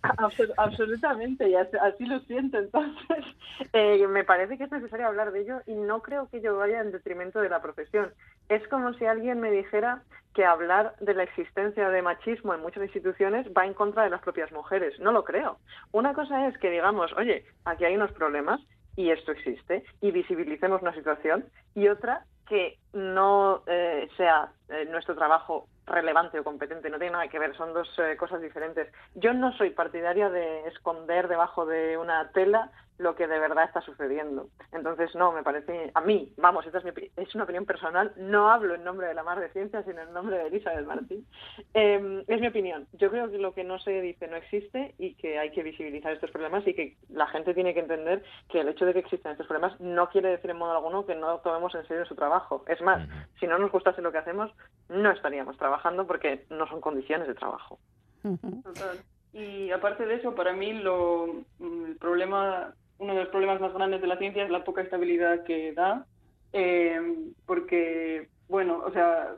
Absol- absolutamente, y así, así lo siento. Entonces, eh, me parece que es necesario hablar de ello y no creo que yo vaya en detrimento de la profesión. Es como si alguien me dijera que hablar de la existencia de machismo en muchas instituciones va en contra de las propias mujeres. No lo creo. Una cosa es que digamos, oye, aquí hay unos problemas y esto existe y visibilicemos una situación y otra que no eh, sea eh, nuestro trabajo relevante o competente, no tiene nada que ver, son dos eh, cosas diferentes. Yo no soy partidaria de esconder debajo de una tela lo que de verdad está sucediendo. Entonces, no, me parece, a mí, vamos, esta es, mi, es una opinión personal, no hablo en nombre de la Mar de Ciencias, sino en nombre de Elizabeth Martín. Eh, es mi opinión. Yo creo que lo que no se dice no existe y que hay que visibilizar estos problemas y que la gente tiene que entender que el hecho de que existen estos problemas no quiere decir en modo alguno que no tomemos en serio su trabajo. Es más, si no nos gustase lo que hacemos, no estaríamos trabajando porque no son condiciones de trabajo. Total. Y aparte de eso, para mí lo, el problema, uno de los problemas más grandes de la ciencia es la poca estabilidad que da, eh, porque, bueno, o sea,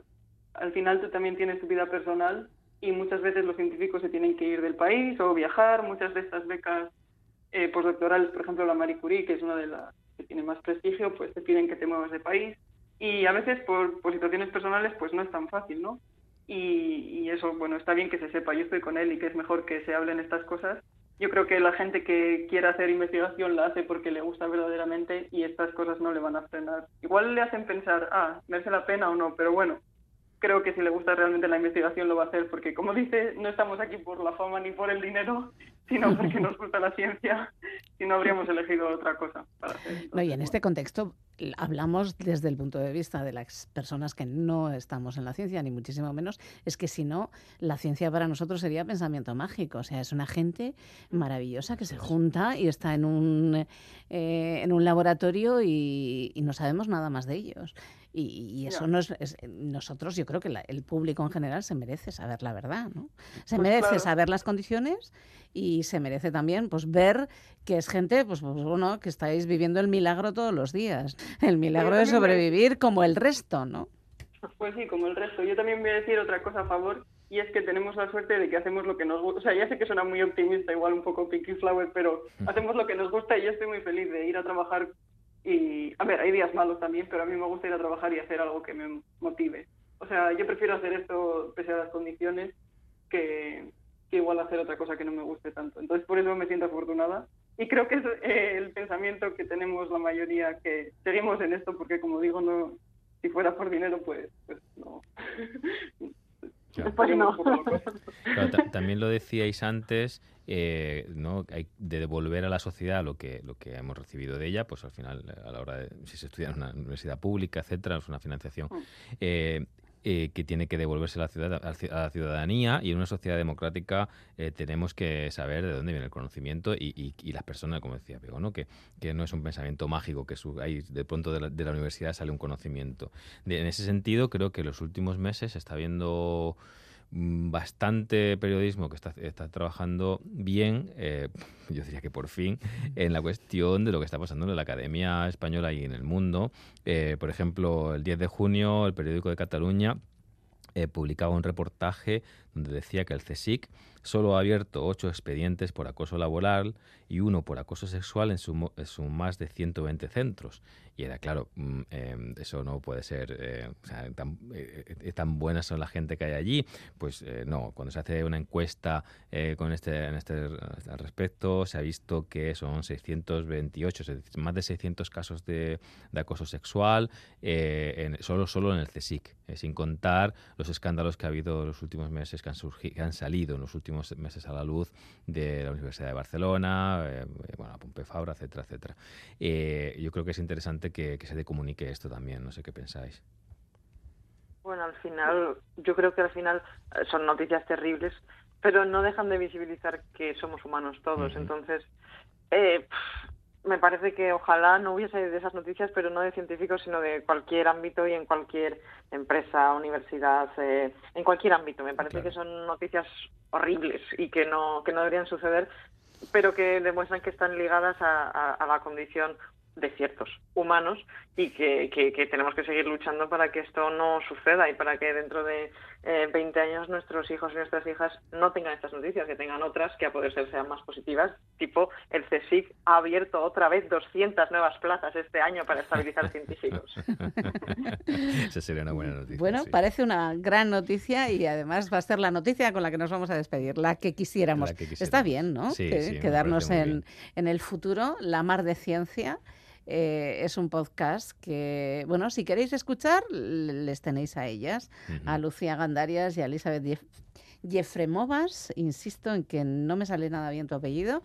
al final tú también tienes tu vida personal y muchas veces los científicos se tienen que ir del país o viajar. Muchas de estas becas eh, postdoctorales, por ejemplo, la Marie Curie, que es una de las que tiene más prestigio, pues te piden que te muevas de país. Y a veces por, por situaciones personales, pues no es tan fácil, ¿no? y, y eso, bueno, está bien que se sepa, yo estoy con él y que es mejor que se hablen estas cosas. Yo creo que la gente que quiera hacer investigación la hace porque le gusta verdaderamente y estas cosas no le van a frenar. Igual le hacen pensar, ah, merece la pena o no, pero bueno, creo que si le gusta realmente la investigación lo va a hacer porque, como dice, no estamos aquí por la fama ni por el dinero, sino porque nos gusta la ciencia, si no habríamos elegido otra cosa para hacer. No, y en este contexto hablamos desde el punto de vista de las personas que no estamos en la ciencia, ni muchísimo menos, es que si no, la ciencia para nosotros sería pensamiento mágico. O sea, es una gente maravillosa que se junta y está en un, eh, en un laboratorio y, y no sabemos nada más de ellos. Y, y eso Ya. nos, es- nosotros, yo creo que la- el público en general se merece saber la verdad, ¿no? Se Pues merece claro. saber las condiciones y se merece también pues ver que es gente pues, pues, bueno que estáis viviendo el milagro todos los días el milagro de me- sobrevivir como el resto no Pues sí, como el resto. Yo también voy a decir otra cosa a favor y es que tenemos la suerte de que hacemos lo que nos gusta. O sea, ya sé que suena muy optimista, igual un poco Pinky Flower, pero hacemos lo que nos gusta y yo estoy muy feliz de ir a trabajar y, a ver, hay días malos también, pero a mí me gusta ir a trabajar y hacer algo que me motive. O sea, yo prefiero hacer esto pese a las condiciones que, que igual hacer otra cosa que no me guste tanto. Entonces, por eso me siento afortunada. Y creo que es eh, el pensamiento que tenemos la mayoría que seguimos en esto, porque como digo, no si fuera por dinero, pues, pues no. Claro. Pues no. Claro, ta- también lo decíais antes, eh, ¿no? Hay de devolver a la sociedad lo que, lo que hemos recibido de ella, pues al final, eh, a la hora de si se estudia en una universidad pública, etcétera, es una financiación eh, eh, que tiene que devolverse a la, ciudad, a la ciudadanía y en una sociedad democrática eh, tenemos que saber de dónde viene el conocimiento y, y- y las personas, como decía Pego, ¿no? Que, que no es un pensamiento mágico, que su- ahí de pronto de la, universidad sale un conocimiento. En ese sentido, creo que en los últimos meses se está viendo bastante periodismo que está, está trabajando bien, eh, yo diría que por fin, en la cuestión de lo que está pasando en la Academia Española y en el mundo. Eh, por ejemplo, el 10 de junio, el periódico de Cataluña eh, publicaba un reportaje donde decía que el CSIC solo ha abierto ocho expedientes por acoso laboral y uno por acoso sexual en su, más de 120 centros. Y era claro, mm, eh, eso no puede ser, eh, tan, eh, eh, tan buenas son la gente que hay allí. Pues eh, no, cuando se hace una encuesta eh, con este, en este, al respecto, se ha visto que son 628, es decir, más de 600 casos de, acoso sexual, eh, solo, solo en el CSIC, eh, sin contar los escándalos que ha habido en los últimos meses, que han, surgi- que han salido en los últimos meses a la luz de la Universidad de Barcelona, eh, bueno, Pompeu Fabra, etcétera, etcétera. Eh, yo creo que es interesante que, que se comunique esto también, no sé qué pensáis. Bueno, al final, yo creo que al final eh, son noticias terribles, pero no dejan de visibilizar que somos humanos todos. Entonces, eh, pff, me parece que ojalá no hubiese de esas noticias, pero no de científicos, sino de cualquier ámbito y en cualquier empresa, universidad, eh, en cualquier ámbito. Me parece que son noticias horribles y que no, que no deberían suceder, pero que demuestran que están ligadas a, a- a la condición de ciertos humanos y que, que- que tenemos que seguir luchando para que esto no suceda y para que dentro de eh, 20 años nuestros hijos y nuestras hijas no tengan estas noticias, que tengan otras que a poder ser sean más positivas, tipo el CSIC ha abierto otra vez 200 nuevas plazas este año para estabilizar científicos. Esa sería una buena noticia. bueno sí. parece una gran noticia y además va a ser la noticia con la que nos vamos a despedir la que quisiéramos, La que Está bien no Sí, Que- sí, quedarnos en el futuro la mar de ciencia eh, es un podcast que, bueno, si queréis escuchar, les tenéis a ellas, a Lucía Gandarias y a Elizabeth Jef- Jefremovas. Insisto en que no me sale nada bien tu apellido.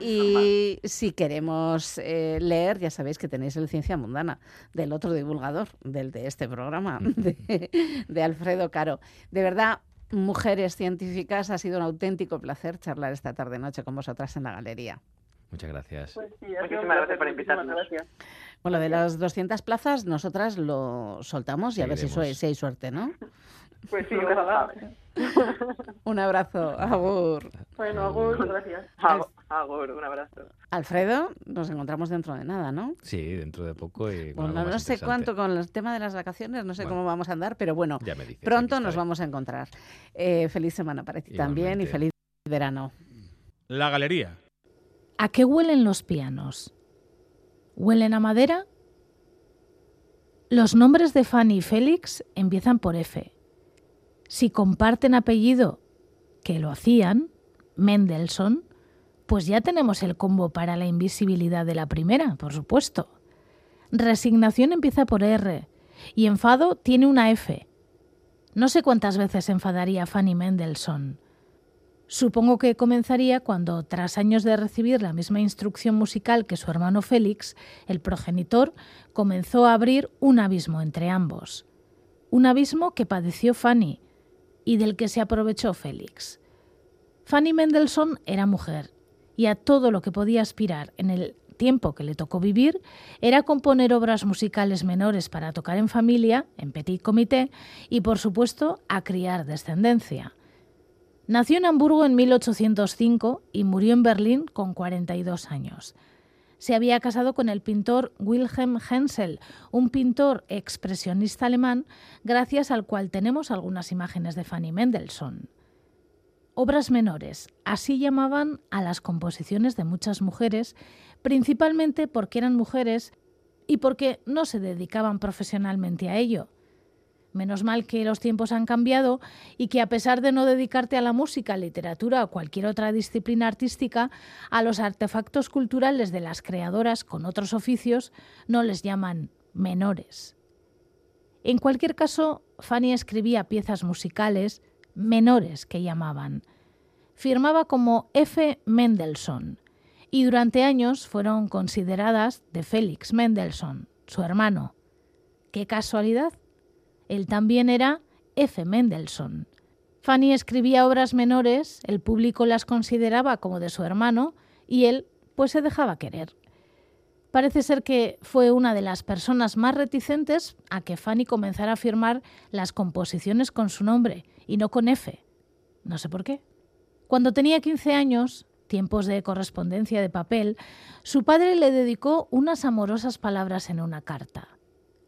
Y si queremos eh, leer, ya sabéis que tenéis el Ciencia Mundana, del otro divulgador, del de este programa, de, de Alfredo Caro. De verdad, mujeres científicas, ha sido un auténtico placer charlar esta tarde-noche con vosotras en la galería. Muchas gracias. Pues sí, Muchísimas gracias por invitarnos. gracias. Bueno, de las 200 plazas, nosotras lo soltamos y a ver si, si hay suerte, ¿no? Pues sí, ojalá. Un abrazo, Agur. Bueno, Agur, gracias. Agur, un abrazo. Alfredo, nos encontramos dentro de nada, ¿no? Sí, dentro de poco y con Bueno, no sé cuánto con el tema de las vacaciones, no sé Bueno, cómo vamos a andar, pero bueno, ya me dices, pronto nos vamos a encontrar. Eh, feliz semana para ti también y feliz verano. La galería. ¿A qué huelen los pianos? ¿Huelen a madera? Los nombres de Fanny y Félix empiezan por F. Si comparten apellido, que lo hacían, Mendelssohn, pues ya tenemos el combo para la invisibilidad de la primera, por supuesto. Resignación empieza por R y enfado tiene una F. No sé cuántas veces enfadaría Fanny Mendelssohn. Supongo que comenzaría cuando, tras años de recibir la misma instrucción musical que su hermano Félix, el progenitor comenzó a abrir un abismo entre ambos. Un abismo que padeció Fanny y del que se aprovechó Félix. Fanny Mendelssohn era mujer y a todo lo que podía aspirar en el tiempo que le tocó vivir era componer obras musicales menores para tocar en familia, en petit comité y, por supuesto, a criar descendencia. Nació en Hamburgo en 1805 y murió en Berlín con 42 años. Se había casado con el pintor Wilhelm Hensel, un pintor expresionista alemán, gracias al cual tenemos algunas imágenes de Fanny Mendelssohn. Obras menores, así llamaban a las composiciones de muchas mujeres, principalmente porque eran mujeres y porque no se dedicaban profesionalmente a ello. Menos mal que los tiempos han cambiado y que a pesar de no dedicarte a la música, literatura o cualquier otra disciplina artística, a los artefactos culturales de las creadoras con otros oficios no les llaman menores. En cualquier caso, Fanny escribía piezas musicales menores que llamaban. Firmaba como F. Mendelssohn y durante años fueron consideradas de Félix Mendelssohn, su hermano. ¡Qué casualidad! Él también era F. Mendelssohn. Fanny escribía obras menores, el público las consideraba como de su hermano y él pues se dejaba querer. Parece ser que fue una de las personas más reticentes a que Fanny comenzara a firmar las composiciones con su nombre y no con F. No sé por qué. Cuando tenía 15 años, tiempos de correspondencia de papel, su padre le dedicó unas amorosas palabras en una carta.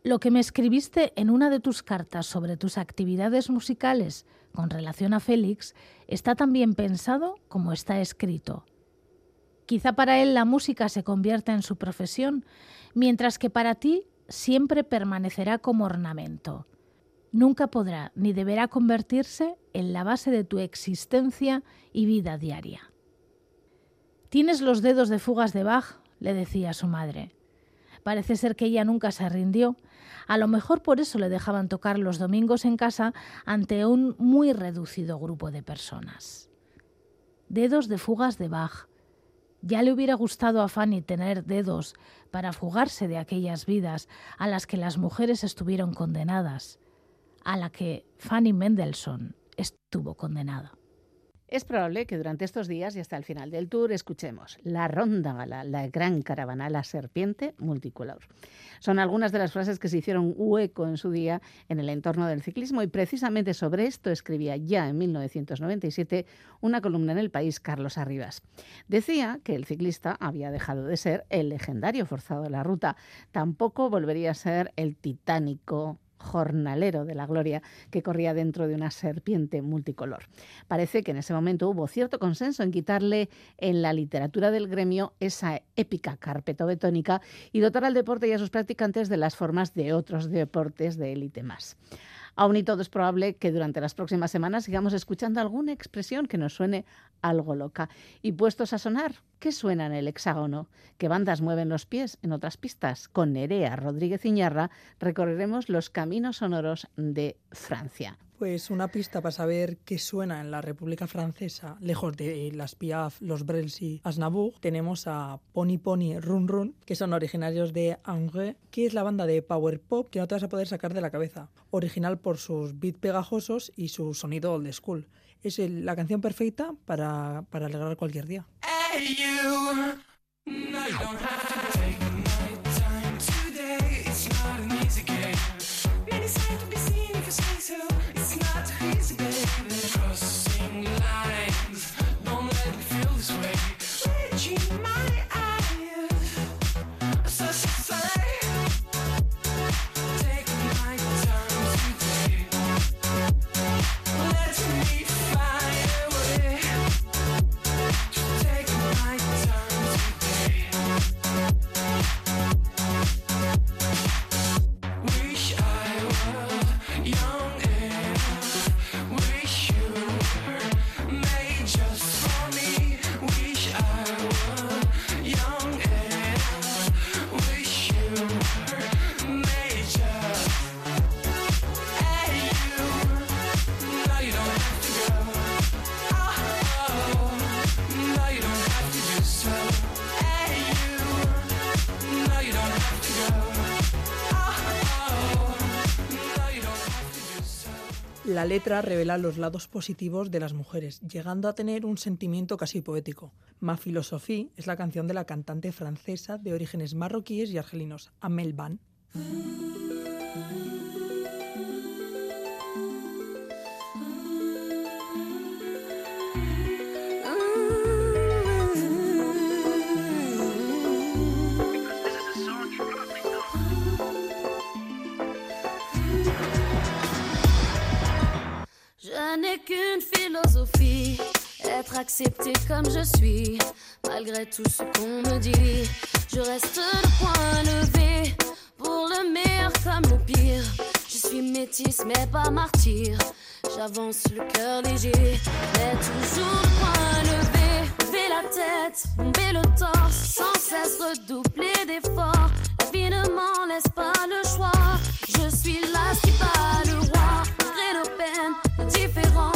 Lo que me escribiste en una de tus cartas sobre tus actividades musicales con relación a Félix está tan bien pensado como está escrito. Quizá para él la música se convierta en su profesión, mientras que para ti siempre permanecerá como ornamento. Nunca podrá ni deberá convertirse en la base de tu existencia y vida diaria. Tienes los dedos de fugas de Bach, le decía su madre. Parece ser que ella nunca se rindió. A lo mejor por eso le dejaban tocar los domingos en casa ante un muy reducido grupo de personas. Dedos de fugas de Bach. Ya le hubiera gustado a Fanny tener dedos para fugarse de aquellas vidas a las que las mujeres estuvieron condenadas, a la que Fanny Mendelssohn estuvo condenada. Es probable que durante estos días y hasta el final del tour escuchemos la ronda gala, la gran caravana, la serpiente multicolor. Son algunas de las frases que se hicieron hueco en su día en el entorno del ciclismo y precisamente sobre esto escribía ya en 1997 una columna en El País Carlos Arribas. Decía que el ciclista había dejado de ser el legendario forzado de la ruta, tampoco volvería a ser el titánico jornalero de la gloria que corría dentro de una serpiente multicolor. Parece que en ese momento hubo cierto consenso en quitarle en la literatura del gremio esa épica carpetobetónica y dotar al deporte y a sus practicantes de las formas de otros deportes de élite más. Aún y todo es probable que durante las próximas semanas sigamos escuchando alguna expresión que nos suene algo loca. Y puestos a sonar, ¿qué suena en el hexágono? ¿Qué bandas mueven los pies en otras pistas? Con Nerea Rodríguez Iñarra recorreremos los caminos sonoros de Francia. Pues una pista para saber qué suena en la República Francesa, lejos de las Piaf, los Brels y Aznavour, tenemos a Pony Pony Run Run, que son originarios de Angers, que es la banda de power pop que no te vas a poder sacar de la cabeza, original por sus beats pegajosos y su sonido old school. Es la canción perfecta para, para alegrar cualquier día. Hey, you. No, you La letra revela los lados positivos de las mujeres, llegando a tener un sentimiento casi poético. Ma Philosophie es la canción de la cantante francesa de orígenes marroquíes y argelinos, Amel Ban. Qu'une philosophie, être accepté comme je suis, malgré tout ce qu'on me dit. Je reste le point levé, pour le meilleur comme le pire. Je suis métisse mais pas martyr, j'avance le cœur léger, mais toujours le point levé. Lever la tête, bomber le torse, sans cesse redoubler d'efforts. La vie ne m'en laisse pas le choix, je suis là qui bat le roi, malgré nos peines, nos différences,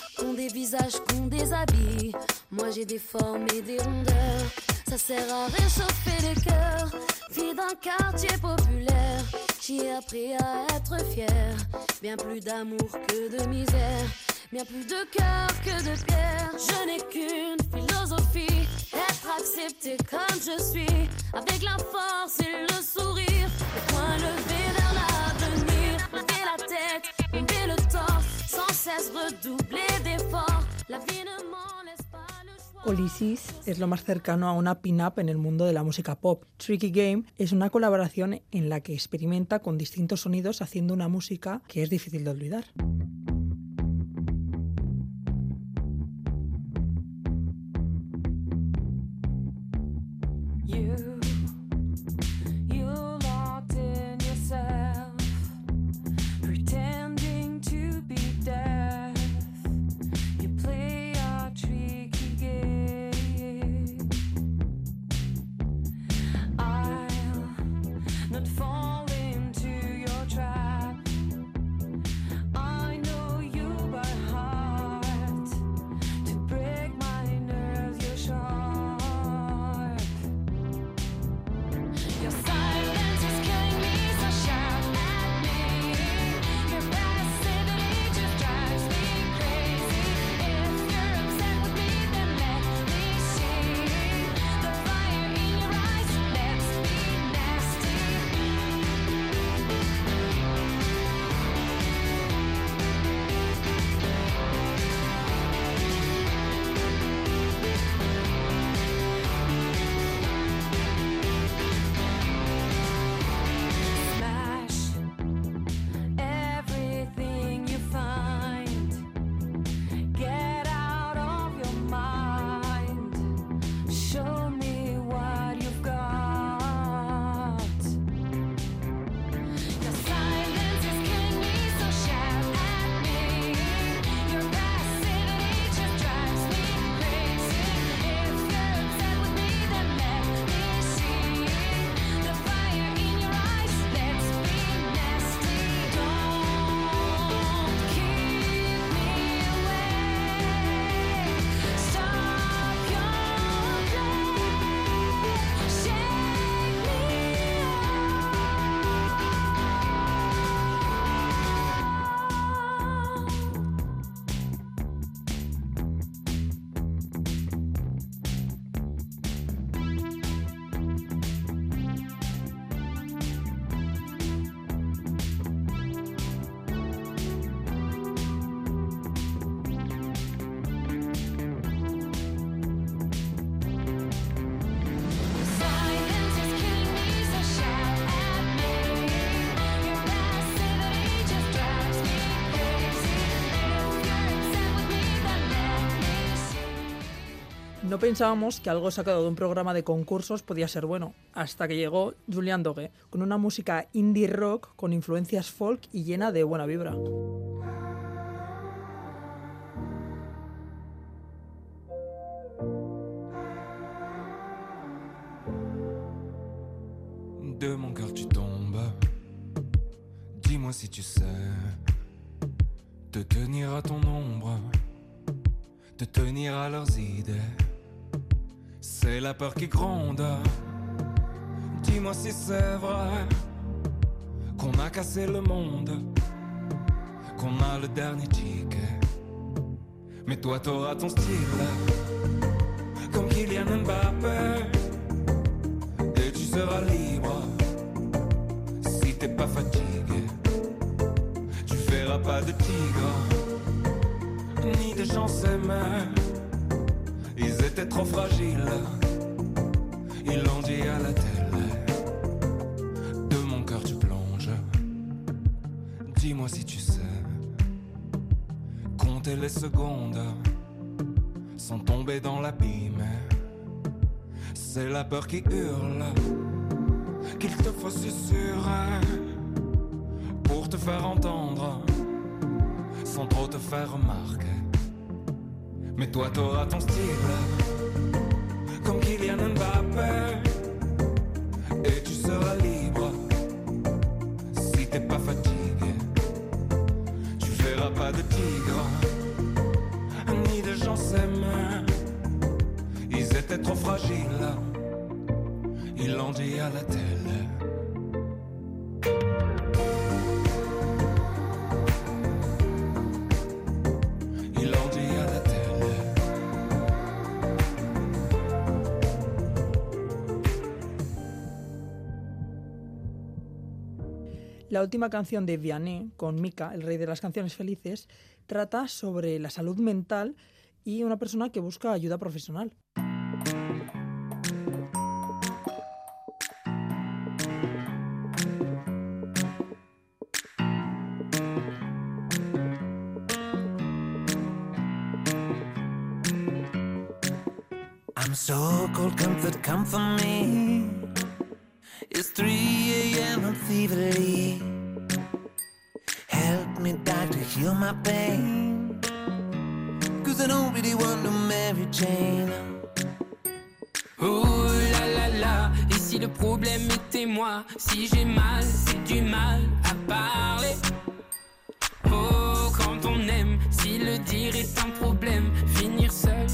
des visages, des habits. Moi j'ai des formes et des rondeurs, ça sert à réchauffer le cœur. Fille d'un quartier populaire, j'ai appris à être fière. Bien plus d'amour que de misère, bien plus de cœur que de pierre. Je n'ai qu'une philosophie, être accepté comme je suis, avec la force et le sourire. Le point levé vers l'avenir, lever la tête, lever le torse, sans cesse redoubler d'efforts. La vie ne m'en laisse pas le choix. Ulysses es lo más cercano a una pin-up en el mundo de la música pop. Tricky Game es una colaboración en la que experimenta con distintos sonidos haciendo una música que es difícil de olvidar. You, No pensábamos que algo sacado de un programa de concursos podía ser bueno, hasta que llegó Julian Doge, con una música indie rock con influencias folk y llena de buena vibra. De mon cœur tu tombes. Dis-moi si tu sais te tenir ton ombre, te. C'est la peur qui gronde. Dis-moi si c'est vrai qu'on a cassé le monde, qu'on a le dernier ticket. Mais toi t'auras ton style, comme Kylian Mbappé et tu seras libre si t'es pas fatigué. Tu feras pas de tigre, ni de gens s'aimaient. Trop fragiles, ils l'ont dit à la télé. De mon cœur tu plonges, dis-moi si tu sais. Compter les secondes sans tomber dans l'abîme. C'est la peur qui hurle qu'il te faut susurrer pour te faire entendre sans trop te faire remarquer. Mais toi t'auras ton style comme Kylian Mbappé et tu seras libre si t'es pas fatigué. Tu verras pas de tigre ni de gens s'aimer. Ils étaient trop fragiles. Ils l'ont dit à la télé. La última canción de Vianney, con Mika, el rey de las canciones felices, trata sobre la salud mental y una persona que busca ayuda profesional. I'm so cold, comfort, me. It's 3 a.m. I'm feverly. Help me, doctor, heal my pain. Cause I don't really want no Mary Jane. Oh là là là, et si le problème était moi, si j'ai mal, c'est du mal à parler. Oh, quand on aime, si le dire est un problème, finir seul,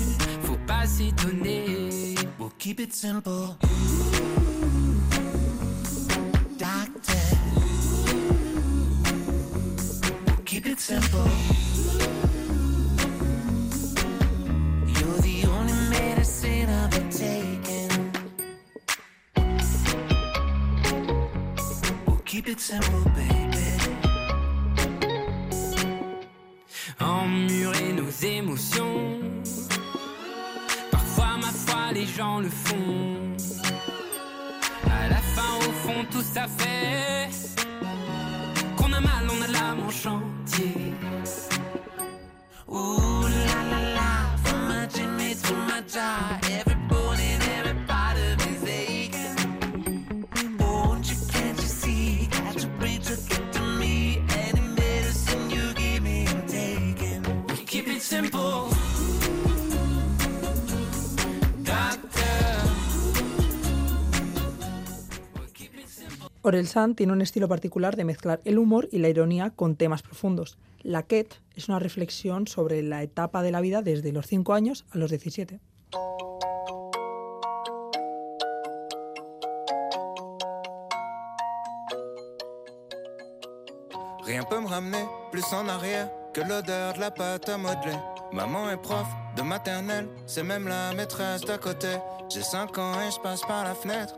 faut pas s'étonner. We'll keep it simple. It simple. You're the only medicine I've been taking. We'll keep it simple, baby. Emmurer nos émotions. Parfois, ma foi, les gens le font. À la fin, au fond, tout ça fait a mal, on a l'âme en chantier. Ooh la la la, from my teammates to my jaw, every bone and every part of me's aching. Won't you, can't you see? Got your brain took it to me. Any medicine you give me, I'm taking. Keep it simple. Orelsan tiene un estilo particular de mezclar el humor y la ironía con temas profundos. La Quête es una reflexión sobre la etapa de la vida desde los 5 años a los 17. Rien peut me ramener plus en arrière que l'odeur de la pâte à modeler. Maman est prof de maternelle, c'est même la maîtresse d'à côté. J'ai 5 ans et je passe par la fenêtre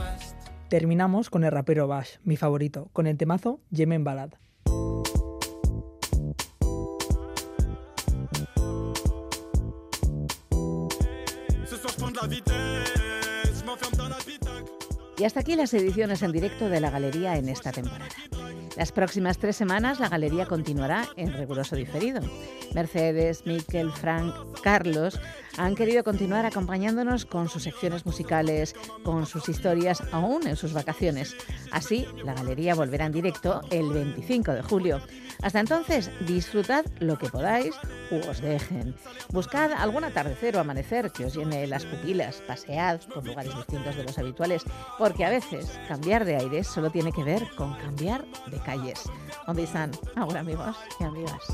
Terminamos con el rapero Bash, mi favorito, con el temazo Yemen l'habitacle. Y hasta aquí las ediciones en directo de la Galería en esta temporada. Las próximas tres semanas la Galería continuará en riguroso diferido. Mercedes, Miquel, Frank, Carlos han querido continuar acompañándonos con sus secciones musicales, con sus historias aún en sus vacaciones. Así, la Galería volverá en directo el 25 de julio. Hasta entonces, disfrutad lo que podáis u os dejen. Buscad algún atardecer o amanecer que os llene las pupilas, pasead por lugares distintos de los habituales, porque a veces cambiar de aires solo tiene que ver con cambiar de calles. ¿Dónde están ahora amigos y amigas?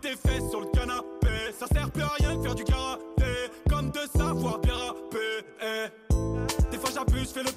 Tes fesses sur le canapé. Ça sert plus à rien de faire du karaté, comme de savoir bien rapper. eh. Des fois j'abuse, je fais le